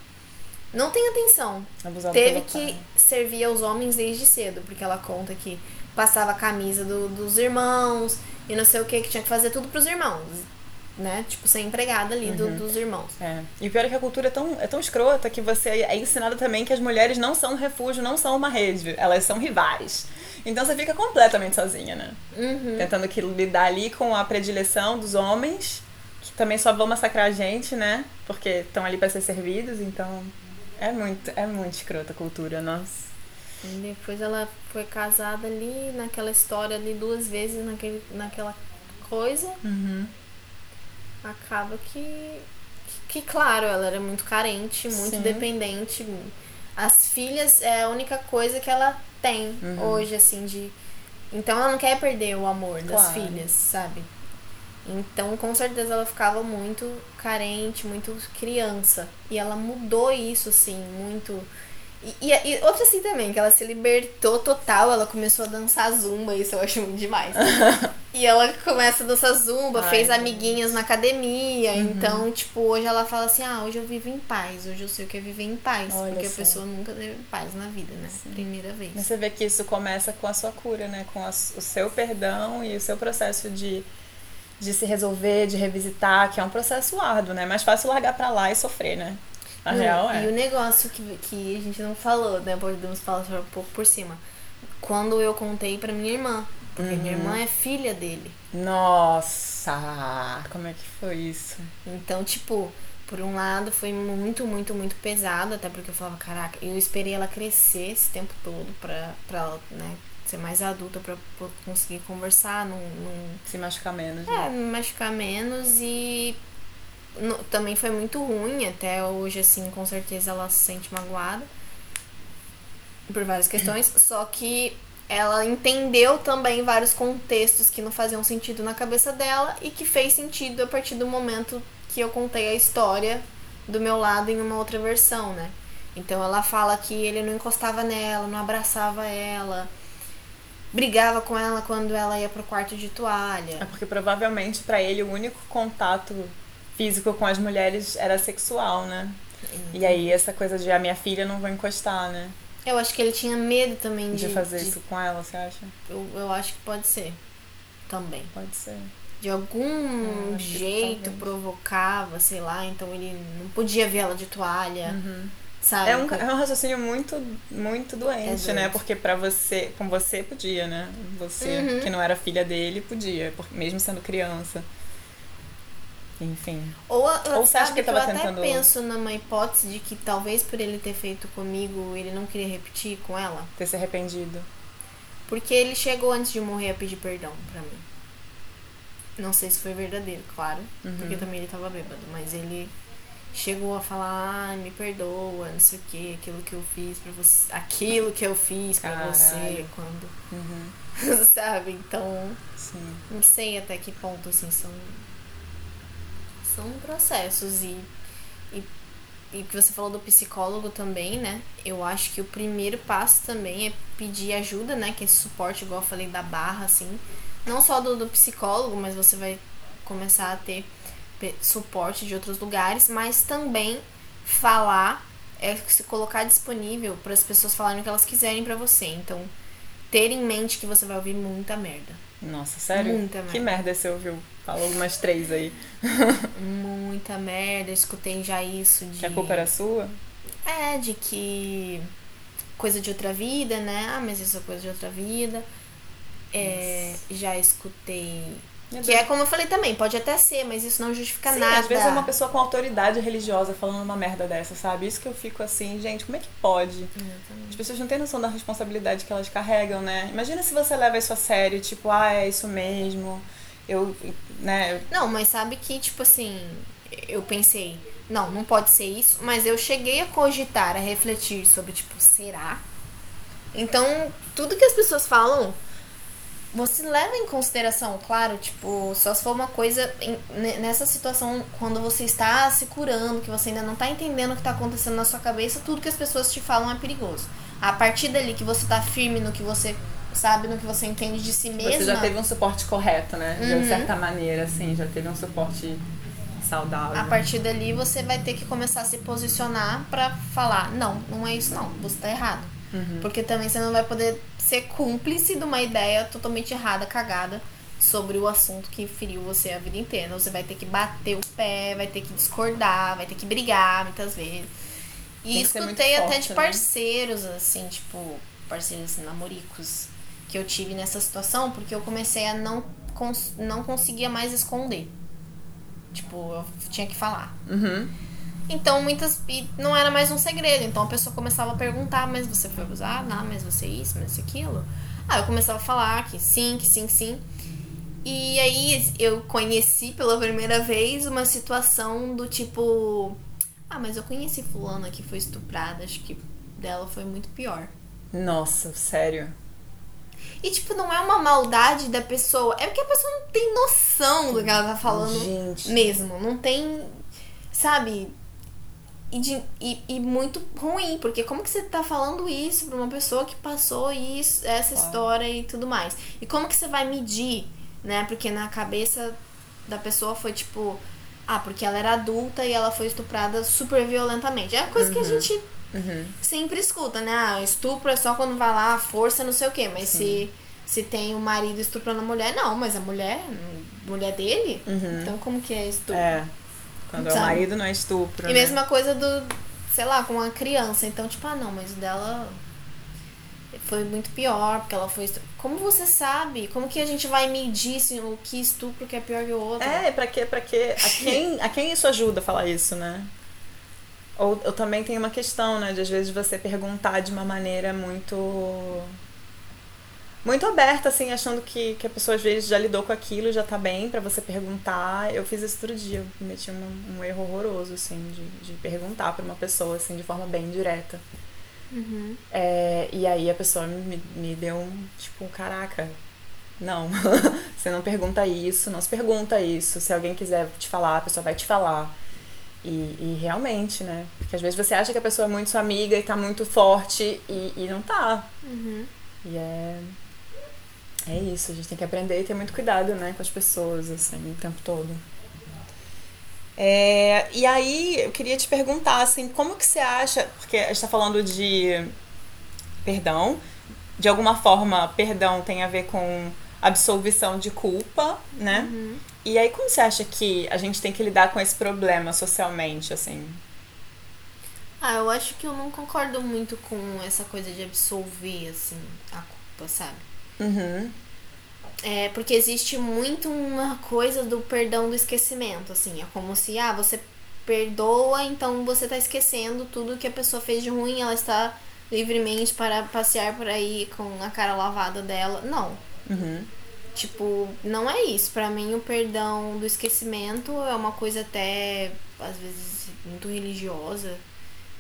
Não tem atenção. Abusado Teve que pai. servir aos homens desde cedo, porque ela conta que passava a camisa do- dos irmãos e não sei o que, que tinha que fazer tudo pros irmãos. Né? Tipo, ser empregada ali do- dos irmãos. É. E o pior é que a cultura é tão, é tão escrota que você é ensinado também que as mulheres não são um refúgio, não são uma rede, elas são rivais. Então você fica completamente sozinha, né? Uhum. Tentando que lidar ali com a predileção dos homens, que também só vão massacrar a gente, né? Porque estão ali para ser servidos, então é muito, é muito escrota a cultura, nossa. E depois ela foi casada ali, naquela história ali, duas vezes naquele, naquela coisa. Uhum. Acaba que, que, claro, ela era muito carente, muito Sim. dependente. As filhas é a única coisa que ela tem Uhum. hoje, assim, de. Então ela não quer perder o amor das Claro. filhas, sabe? Então, com certeza, ela ficava muito carente, muito criança. E ela mudou isso, assim, muito. E, e, e outra assim também, que ela se libertou total, ela começou a dançar zumba, isso eu acho muito demais. e ela começa a dançar zumba, Ai, fez amiguinhas na academia, então, tipo, hoje ela fala assim, ah, hoje eu vivo em paz, hoje eu sei o que é viver em paz. Olha porque a pessoa nunca teve paz na vida, né? Primeira vez. Mas você vê que isso começa com a sua cura, né? Com a- o seu perdão e o seu processo de, de se resolver, de revisitar, que é um processo árduo, né? É mais fácil largar pra lá e sofrer, né? Na E o- real E o é. negócio que, que a gente não falou, né? Podemos falar só um pouco por cima. Quando eu contei pra minha irmã, porque minha Uhum. irmã é filha dele. Nossa! Como é que foi isso? Então, tipo, por um lado foi muito, muito, muito pesado, até porque eu falava, caraca, eu esperei ela crescer esse tempo todo pra, pra ela, né, ser mais adulta pra, pra conseguir conversar, não, não... Se machucar menos. É, me machucar menos e no, também foi muito ruim, até hoje, assim, com certeza ela se sente magoada por várias questões, só que ela entendeu também vários contextos que não faziam sentido na cabeça dela e que fez sentido a partir do momento que eu contei a história do meu lado em uma outra versão, né? Então ela fala que ele não encostava nela, não abraçava ela, brigava com ela quando ela ia pro quarto de toalha. É porque provavelmente para ele o único contato físico com as mulheres era sexual, né? Uhum. E aí essa coisa de a minha filha não vou encostar, né? Eu acho que ele tinha medo também de, de fazer de... isso com ela, você acha? Eu, eu acho que pode ser. Também. Pode ser. De algum ah, jeito provocava, sei lá, então ele não podia ver ela de toalha. Uhum. Sabe? É um, é um raciocínio muito, muito doente, É né? Porque pra você, com você podia, né? Você, Uhum. que não era filha dele, podia, mesmo sendo criança. Enfim. Ou, Ou você acha que ele tava eu até tentando- penso numa hipótese de que talvez por ele ter feito comigo, ele não queria repetir com ela. Ter se arrependido. Porque ele chegou antes de morrer a pedir perdão pra mim. Não sei se foi verdadeiro, claro. Uhum. Porque também ele tava bêbado. Mas ele chegou a falar, ah, me perdoa, não sei o que, aquilo que eu fiz pra você. Aquilo que eu fiz pra Caralho. você quando. Uhum. Sabe? Então. Sim. Não sei até que ponto, assim, são. São processos e. E, e o que você falou do psicólogo também, né? Eu acho que o primeiro passo também é pedir ajuda, né? Que esse suporte, igual eu falei, da barra, assim. Não só do, do psicólogo, mas você vai começar a ter suporte de outros lugares, mas também falar, é se colocar disponível para as pessoas falarem o que elas quiserem pra você. Então, ter em mente que você vai ouvir muita merda. Nossa, sério? Muita Que merda. merda você ouviu? Falou algumas três aí. Muita merda, escutei já isso de. Que a culpa era sua? É, de que. Coisa de outra vida, né? Ah, mas isso é coisa de outra vida. É, já escutei. Que é como eu falei também, pode até ser, mas isso não justifica Sim, nada. às vezes é uma pessoa com autoridade religiosa falando uma merda dessa, sabe? Isso que eu fico assim, gente, como é que pode? Exatamente. As pessoas não têm noção da responsabilidade que elas carregam, né? Imagina se você leva isso a sério, tipo, ah, é isso mesmo. Eu, né? Não, mas sabe que, tipo assim, eu pensei, não, não pode ser isso, mas eu cheguei a cogitar, a refletir sobre, tipo, será? Então, tudo que as pessoas falam, você leva em consideração, claro, tipo, só se for uma coisa em- ne- nessa situação, quando você está se curando, que você ainda não tá entendendo o que tá acontecendo na sua cabeça, tudo que as pessoas te falam é perigoso. A partir dali que você tá firme no que você sabe, no que você entende de si mesma. Você já teve um suporte correto, né? De Uhum. certa maneira, assim, já teve um suporte saudável. A partir dali você vai ter que começar a se posicionar pra falar, não, não é isso não, você tá errado. Uhum. Porque também você não vai poder ser cúmplice de uma ideia totalmente errada, cagada, sobre o assunto que feriu você a vida inteira. Você vai ter que bater o pé, vai ter que discordar, vai ter que brigar muitas vezes. E escutei até forte, de né? parceiros, assim, tipo, parceiros assim, namoricos que eu tive nessa situação, porque eu comecei a não, cons não conseguia mais esconder. Tipo, eu tinha que falar. Uhum. Então, muitas. E não era mais um segredo. Então a pessoa começava a perguntar: mas você foi abusar? Não, mas você isso, mas aquilo. Aí eu começava a falar que sim, que sim, que sim. E aí eu conheci pela primeira vez uma situação do tipo: ah, mas eu conheci Fulana que foi estuprada, acho que dela foi muito pior. Nossa, sério. E, tipo, não é uma maldade da pessoa, é porque a pessoa não tem noção do que ela tá falando Gente. mesmo. Não tem, sabe? E, de- e, e muito ruim, porque como que você tá falando isso pra uma pessoa que passou isso, essa Claro. história e tudo mais? E como que você vai medir, né? Porque na cabeça da pessoa foi tipo, ah, porque ela era adulta e ela foi estuprada super violentamente. É a coisa que a gente Uhum. sempre escuta, né? Ah, estupro é só quando vai lá, força, não sei o quê. Mas se, se tem o marido estuprando a mulher, não, mas a mulher, mulher dele, então como que é estupro? É. Quando é o marido não é estupro. E né? mesma coisa do, sei lá, com uma criança. Então, tipo, ah, não, mas o dela foi muito pior, porque ela foi. estu- como você sabe? Como que a gente vai medir o que estupro que é pior que o outro? É, pra quê? Pra quê? A quem, a quem isso ajuda a falar isso, né? Ou eu também tenho uma questão, né? De às vezes você perguntar de uma maneira muito. Muito aberta, assim, achando que, que a pessoa às vezes já lidou com aquilo, já tá bem para você perguntar. Eu fiz isso outro dia, eu cometi um, um erro horroroso, assim, de, de perguntar pra uma pessoa, assim, de forma bem direta. Uhum. É, e aí a pessoa me, me deu um, tipo, caraca, não, você não pergunta isso, não se pergunta isso. Se alguém quiser te falar, a pessoa vai te falar. E, e realmente, né? Porque às vezes você acha que a pessoa é muito sua amiga e tá muito forte e, e não tá. Uhum. E é. É isso, a gente tem que aprender e ter muito cuidado, né, com as pessoas, assim, o tempo todo. É, e aí, eu queria te perguntar, assim, como que você acha, porque a gente tá falando de perdão, de alguma forma, perdão tem a ver com absolvição de culpa, né? Uhum. E aí, como você acha que a gente tem que lidar com esse problema socialmente, assim? Ah, eu acho que eu não concordo muito com essa coisa de absolver, assim, a culpa, sabe? Uhum. É, porque existe muito uma coisa do perdão do esquecimento, assim. É como se, ah, você perdoa, então você tá esquecendo tudo que a pessoa fez de ruim, ela está livremente para passear por aí com a cara lavada dela. Não. Uhum. Tipo, não é isso. Pra mim, o perdão do esquecimento é uma coisa até, às vezes, muito religiosa.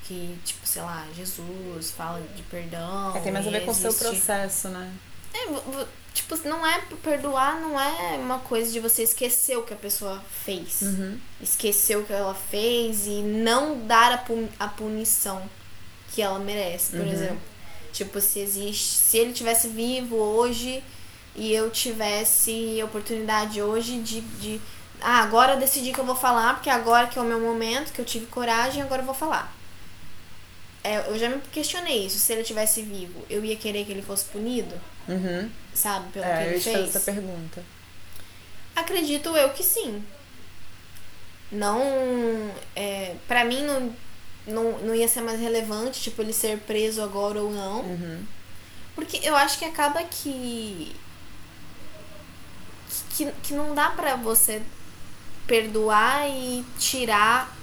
Que, tipo, sei lá, Jesus fala de perdão. É, tem mais a ver com o seu processo, né? É, tipo, não é perdoar, não é uma coisa de você esquecer o que a pessoa fez. Uhum. Esquecer o que ela fez e não dar a, pu- a punição que ela merece, por Uhum. exemplo. Tipo, se existe. Se ele tivesse vivo hoje e eu tivesse oportunidade hoje de. de ah, agora eu decidi que eu vou falar, porque agora que é o meu momento, que eu tive coragem, agora eu vou falar. É, eu já me questionei isso. Se ele tivesse vivo, eu ia querer que ele fosse punido, Uhum. sabe? Pelo que É, eu ele fazer fez. essa pergunta. Acredito eu que sim. Não. É, pra mim não, não, não ia ser mais relevante, tipo, ele ser preso agora ou não. Uhum. Porque eu acho que acaba que. Que, que não dá pra você perdoar e tirar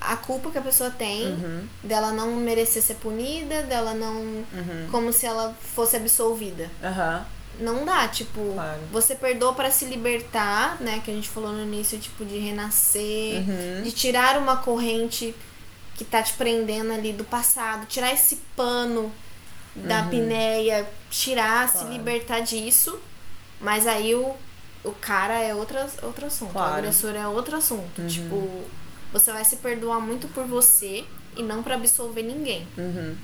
a culpa que a pessoa tem Uhum. dela não merecer ser punida, dela não. Uhum. como se ela fosse absolvida. Aham. Não dá, tipo, Claro. você perdoa pra se libertar, né? Que a gente falou no início, tipo, de renascer, Uhum. de tirar uma corrente que tá te prendendo ali do passado, tirar esse pano da pineia, tirar, se Uhum. Claro. libertar disso. Mas aí o, o cara é outra, outro assunto, Claro. o agressor é outro assunto. Uhum. Tipo, você vai se perdoar muito por você e não pra absolver ninguém. Uhum.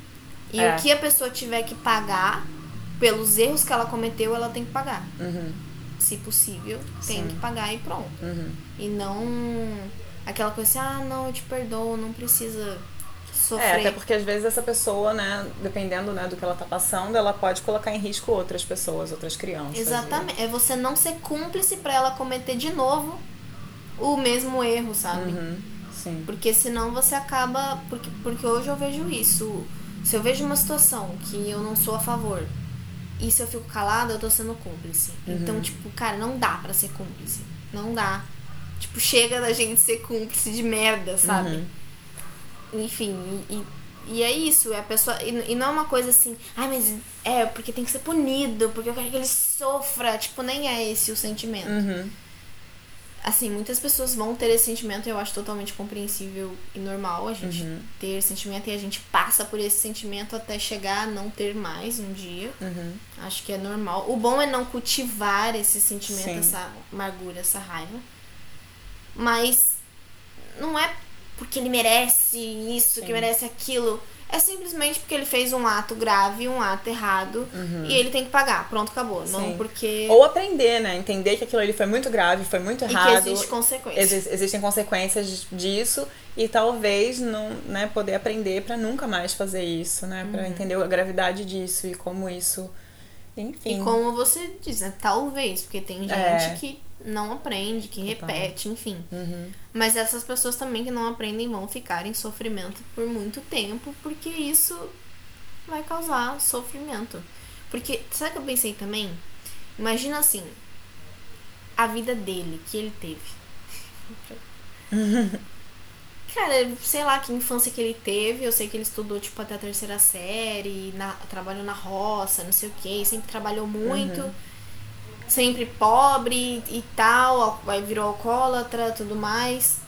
E É. o que a pessoa tiver que pagar pelos erros que ela cometeu, ela tem que pagar. Uhum. Se possível, tem Sim. que pagar e pronto. Uhum. E não aquela coisa assim, ah, não, eu te perdoo, não precisa sofrer. É, até porque às vezes essa pessoa, né, dependendo né, do que ela tá passando, ela pode colocar em risco outras pessoas, outras crianças. Exatamente. É você não ser cúmplice pra ela cometer de novo o mesmo erro, sabe? Uhum. Sim. Porque senão você acaba. Porque, porque hoje eu vejo isso. Se eu vejo uma situação que eu não sou a favor e se eu fico calada, eu tô sendo cúmplice. Uhum. Então, tipo, cara, não dá pra ser cúmplice. Não dá. Tipo, chega da gente ser cúmplice de merda, sabe? Uhum. Enfim, e, e- é isso. É a pessoa. E, e não é uma coisa assim, ai, mas é, porque tem que ser punido, porque eu quero que ele sofra. Tipo, nem é esse o sentimento. Uhum. Assim, muitas pessoas vão ter esse sentimento e eu acho totalmente compreensível e normal a gente Uhum. ter esse sentimento e a gente passa por esse sentimento até chegar a não ter mais um dia. Uhum. Acho que é normal. O bom é não cultivar esse sentimento, Sim. essa amargura, essa raiva. Mas não é porque ele merece isso, que Sim. merece aquilo. É simplesmente porque ele fez um ato grave, um ato errado, e ele tem que pagar. Pronto, acabou. Não Uhum. Porque. Ou aprender, né? Entender que aquilo ali foi muito grave, foi muito e que errado. existe consequência. Exi- existem consequências disso e talvez não, né, poder aprender pra nunca mais fazer isso, né? Pra entender a gravidade disso e como isso, enfim. E como você diz, né? Talvez, porque tem gente É. que não aprende, que Total. repete, enfim. Uhum. Mas essas pessoas também que não aprendem vão ficar em sofrimento por muito tempo, porque isso vai causar sofrimento. Porque, sabe o que eu pensei também? Imagina assim, a vida dele, que ele teve. Cara, sei lá que infância que ele teve. Eu sei que ele estudou, tipo, até a terceira série, na, trabalhou na roça, não sei o que, sempre trabalhou muito. Uhum. Sempre pobre e tal, aí virou alcoólatra tudo mais.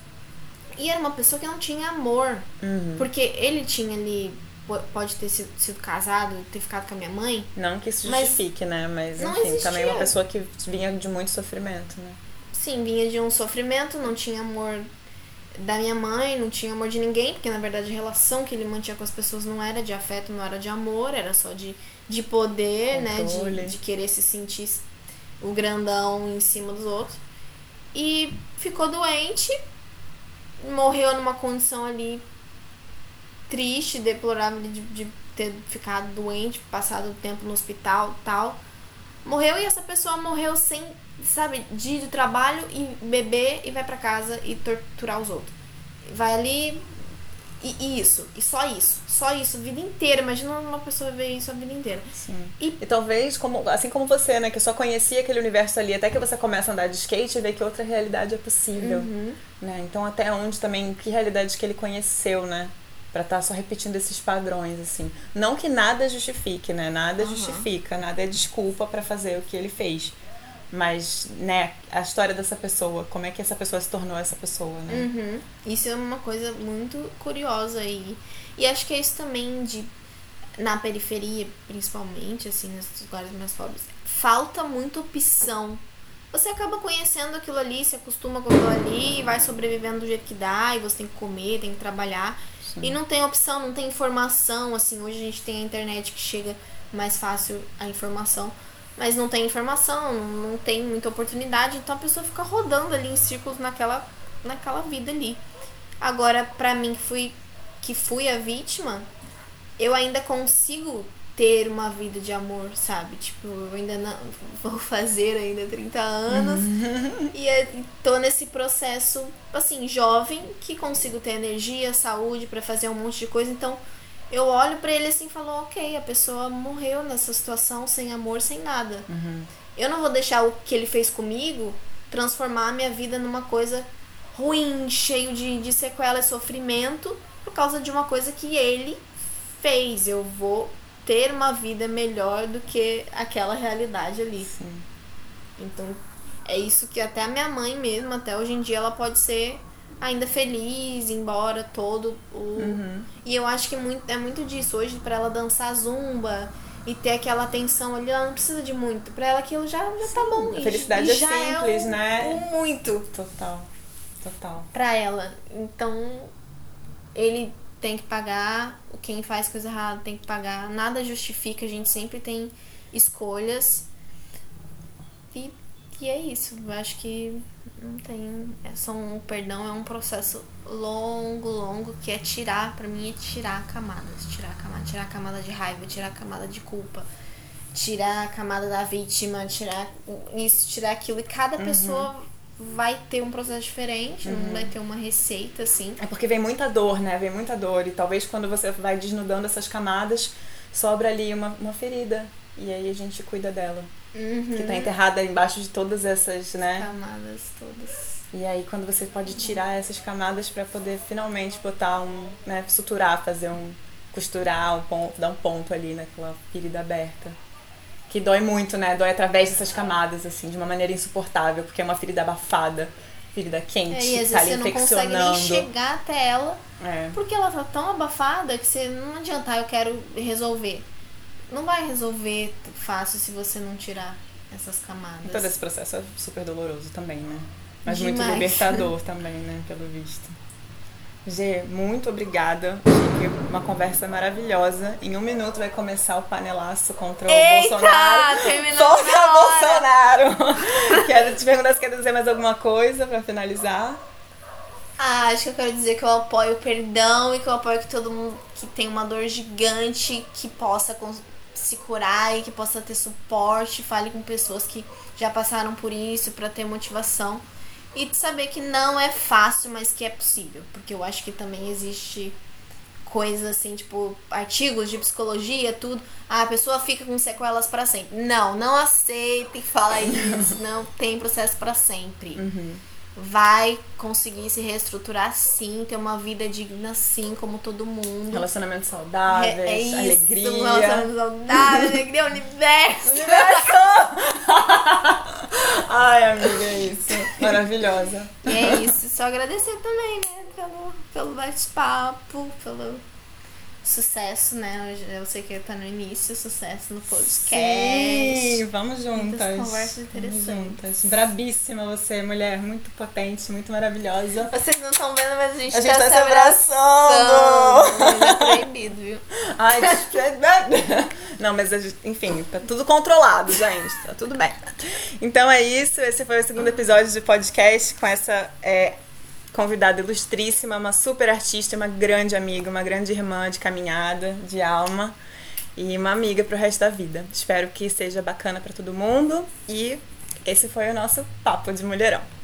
E era uma pessoa que não tinha amor. Uhum. Porque ele tinha ali. Pode ter sido, sido, casado, ter ficado com a minha mãe. Não que isso justifique, né? Mas enfim, também uma pessoa que vinha de muito sofrimento, né? Sim, vinha de um sofrimento, não tinha amor da minha mãe, não tinha amor de ninguém, porque na verdade a relação que ele mantinha com as pessoas não era de afeto, não era de amor, era só de, de poder, Controle. né? De, de querer se sentir o grandão em cima dos outros. E ficou doente, morreu numa condição ali triste, deplorável de, de ter ficado doente, passado tempo no hospital tal. Morreu e essa pessoa morreu sem sabe, de ir do trabalho e beber e vai para casa e torturar os outros. Vai ali e, isso, e só isso, só isso, a vida inteira. Imagina uma pessoa ver isso a vida inteira. Sim. E, e talvez, como, assim como você, né, que só conhecia aquele universo ali, até que você começa a andar de skate e vê que outra realidade é possível. Uhum. Né? Então, até onde também, que realidade que ele conheceu, né? Pra estar tá só repetindo esses padrões, assim. Não que nada justifique, né? Nada uhum. justifica, nada é desculpa para fazer o que ele fez mas, né, a história dessa pessoa, como é que essa pessoa se tornou essa pessoa, né? Uhum. Isso é uma coisa muito curiosa e, e acho que é isso também de, na periferia, principalmente, assim, nos lugares mais pobres, falta muita opção. Você acaba conhecendo aquilo ali, se acostuma com aquilo ali e vai sobrevivendo do jeito que dá, e você tem que comer, tem que trabalhar. Sim. E não tem opção, não tem informação, assim, hoje a gente tem a internet que chega mais fácil a informação mas não tem informação, não tem muita oportunidade, então a pessoa fica rodando ali em círculos naquela, naquela vida ali. Agora, pra mim que fui, que fui a vítima, eu ainda consigo ter uma vida de amor, sabe? Tipo, eu ainda não vou fazer ainda 30 anos e tô nesse processo assim, jovem, que consigo ter energia, saúde para fazer um monte de coisa, então eu olho para ele assim e falo, ok, a pessoa morreu nessa situação sem amor, sem nada. Uhum. Eu não vou deixar o que ele fez comigo transformar a minha vida numa coisa ruim, cheio de, de sequela e sofrimento por causa de uma coisa que ele fez. Eu vou ter uma vida melhor do que aquela realidade ali. Sim. Então, é isso que até a minha mãe mesmo, até hoje em dia, ela pode ser ainda feliz, embora todo o. Uhum. E eu acho que muito, é muito disso. Hoje, para ela dançar zumba e ter aquela atenção ali, ela não precisa de muito. Pra ela aquilo já, já tá bom. A felicidade é simples, é um, né? muito. Total. Total. Pra ela. Então, ele tem que pagar, quem faz coisa errada tem que pagar. Nada justifica, a gente sempre tem escolhas. E, e é isso. Eu acho que não tem. É só um, o perdão é um processo longo, longo, que é tirar, para mim é tirar camadas. Tirar a camada, tirar a camada de raiva, tirar a camada de culpa, tirar a camada da vítima, tirar isso, tirar aquilo. E cada uhum. pessoa vai ter um processo diferente, uhum. não vai ter uma receita, assim. É porque vem muita dor, né? Vem muita dor. E talvez quando você vai desnudando essas camadas, sobra ali uma, uma ferida. E aí a gente cuida dela. Uhum. Que tá enterrada embaixo de todas essas, né? Camadas todas. E aí quando você pode tirar essas camadas para poder finalmente botar um, né, suturar, fazer um costurar, um ponto, dar um ponto ali naquela ferida aberta. Que dói muito, né? Dói através dessas camadas assim, de uma maneira insuportável, porque é uma ferida abafada, ferida quente, é, e às tá ali você não consegue nem chegar até ela, é. porque ela tá tão abafada que você não adianta, ah, eu quero resolver não vai resolver fácil se você não tirar essas camadas. todo esse processo é super doloroso também, né? Mas Demais. muito libertador também, né? Pelo visto. Gê, muito obrigada. Foi uma conversa maravilhosa. Em um minuto vai começar o panelaço contra o Eita, Bolsonaro. Contra o Bolsonaro. quero te perguntar se quer dizer mais alguma coisa para finalizar. Ah, acho que eu quero dizer que eu apoio o perdão e que eu apoio que todo mundo que tem uma dor gigante que possa se curar e que possa ter suporte, fale com pessoas que já passaram por isso para ter motivação e saber que não é fácil, mas que é possível, porque eu acho que também existe coisas assim, tipo, artigos de psicologia, tudo. Ah, a pessoa fica com sequelas para sempre. Não, não aceite falar isso. não tem processo para sempre. Uhum. Vai conseguir se reestruturar sim, ter uma vida digna sim, como todo mundo. Relacionamentos saudáveis, é, é isso, alegria. Relacionamentos saudáveis, alegria, universo. Universo! Ai, amiga, é isso. Maravilhosa. E é isso. Só agradecer também, né? Pelo, pelo bate-papo, pelo sucesso, né? Eu, sei que tá no início, sucesso no podcast. Sim, vamos juntas. Muitas conversas interessantes. Vamos juntas. Brabíssima você, mulher. Muito potente, muito maravilhosa. Vocês não estão vendo, mas a gente, A gente tá, tá se se abraçando. abraçando. É proibido, viu? Ai, não, mas a gente- enfim, tá tudo controlado, gente. Tá tudo bem. Então é isso. Esse foi o segundo episódio de podcast com essa é, convidada ilustríssima, uma super artista, uma grande amiga, uma grande irmã de caminhada, de alma e uma amiga pro resto da vida. Espero que seja bacana pra todo mundo e esse foi o nosso papo de mulherão.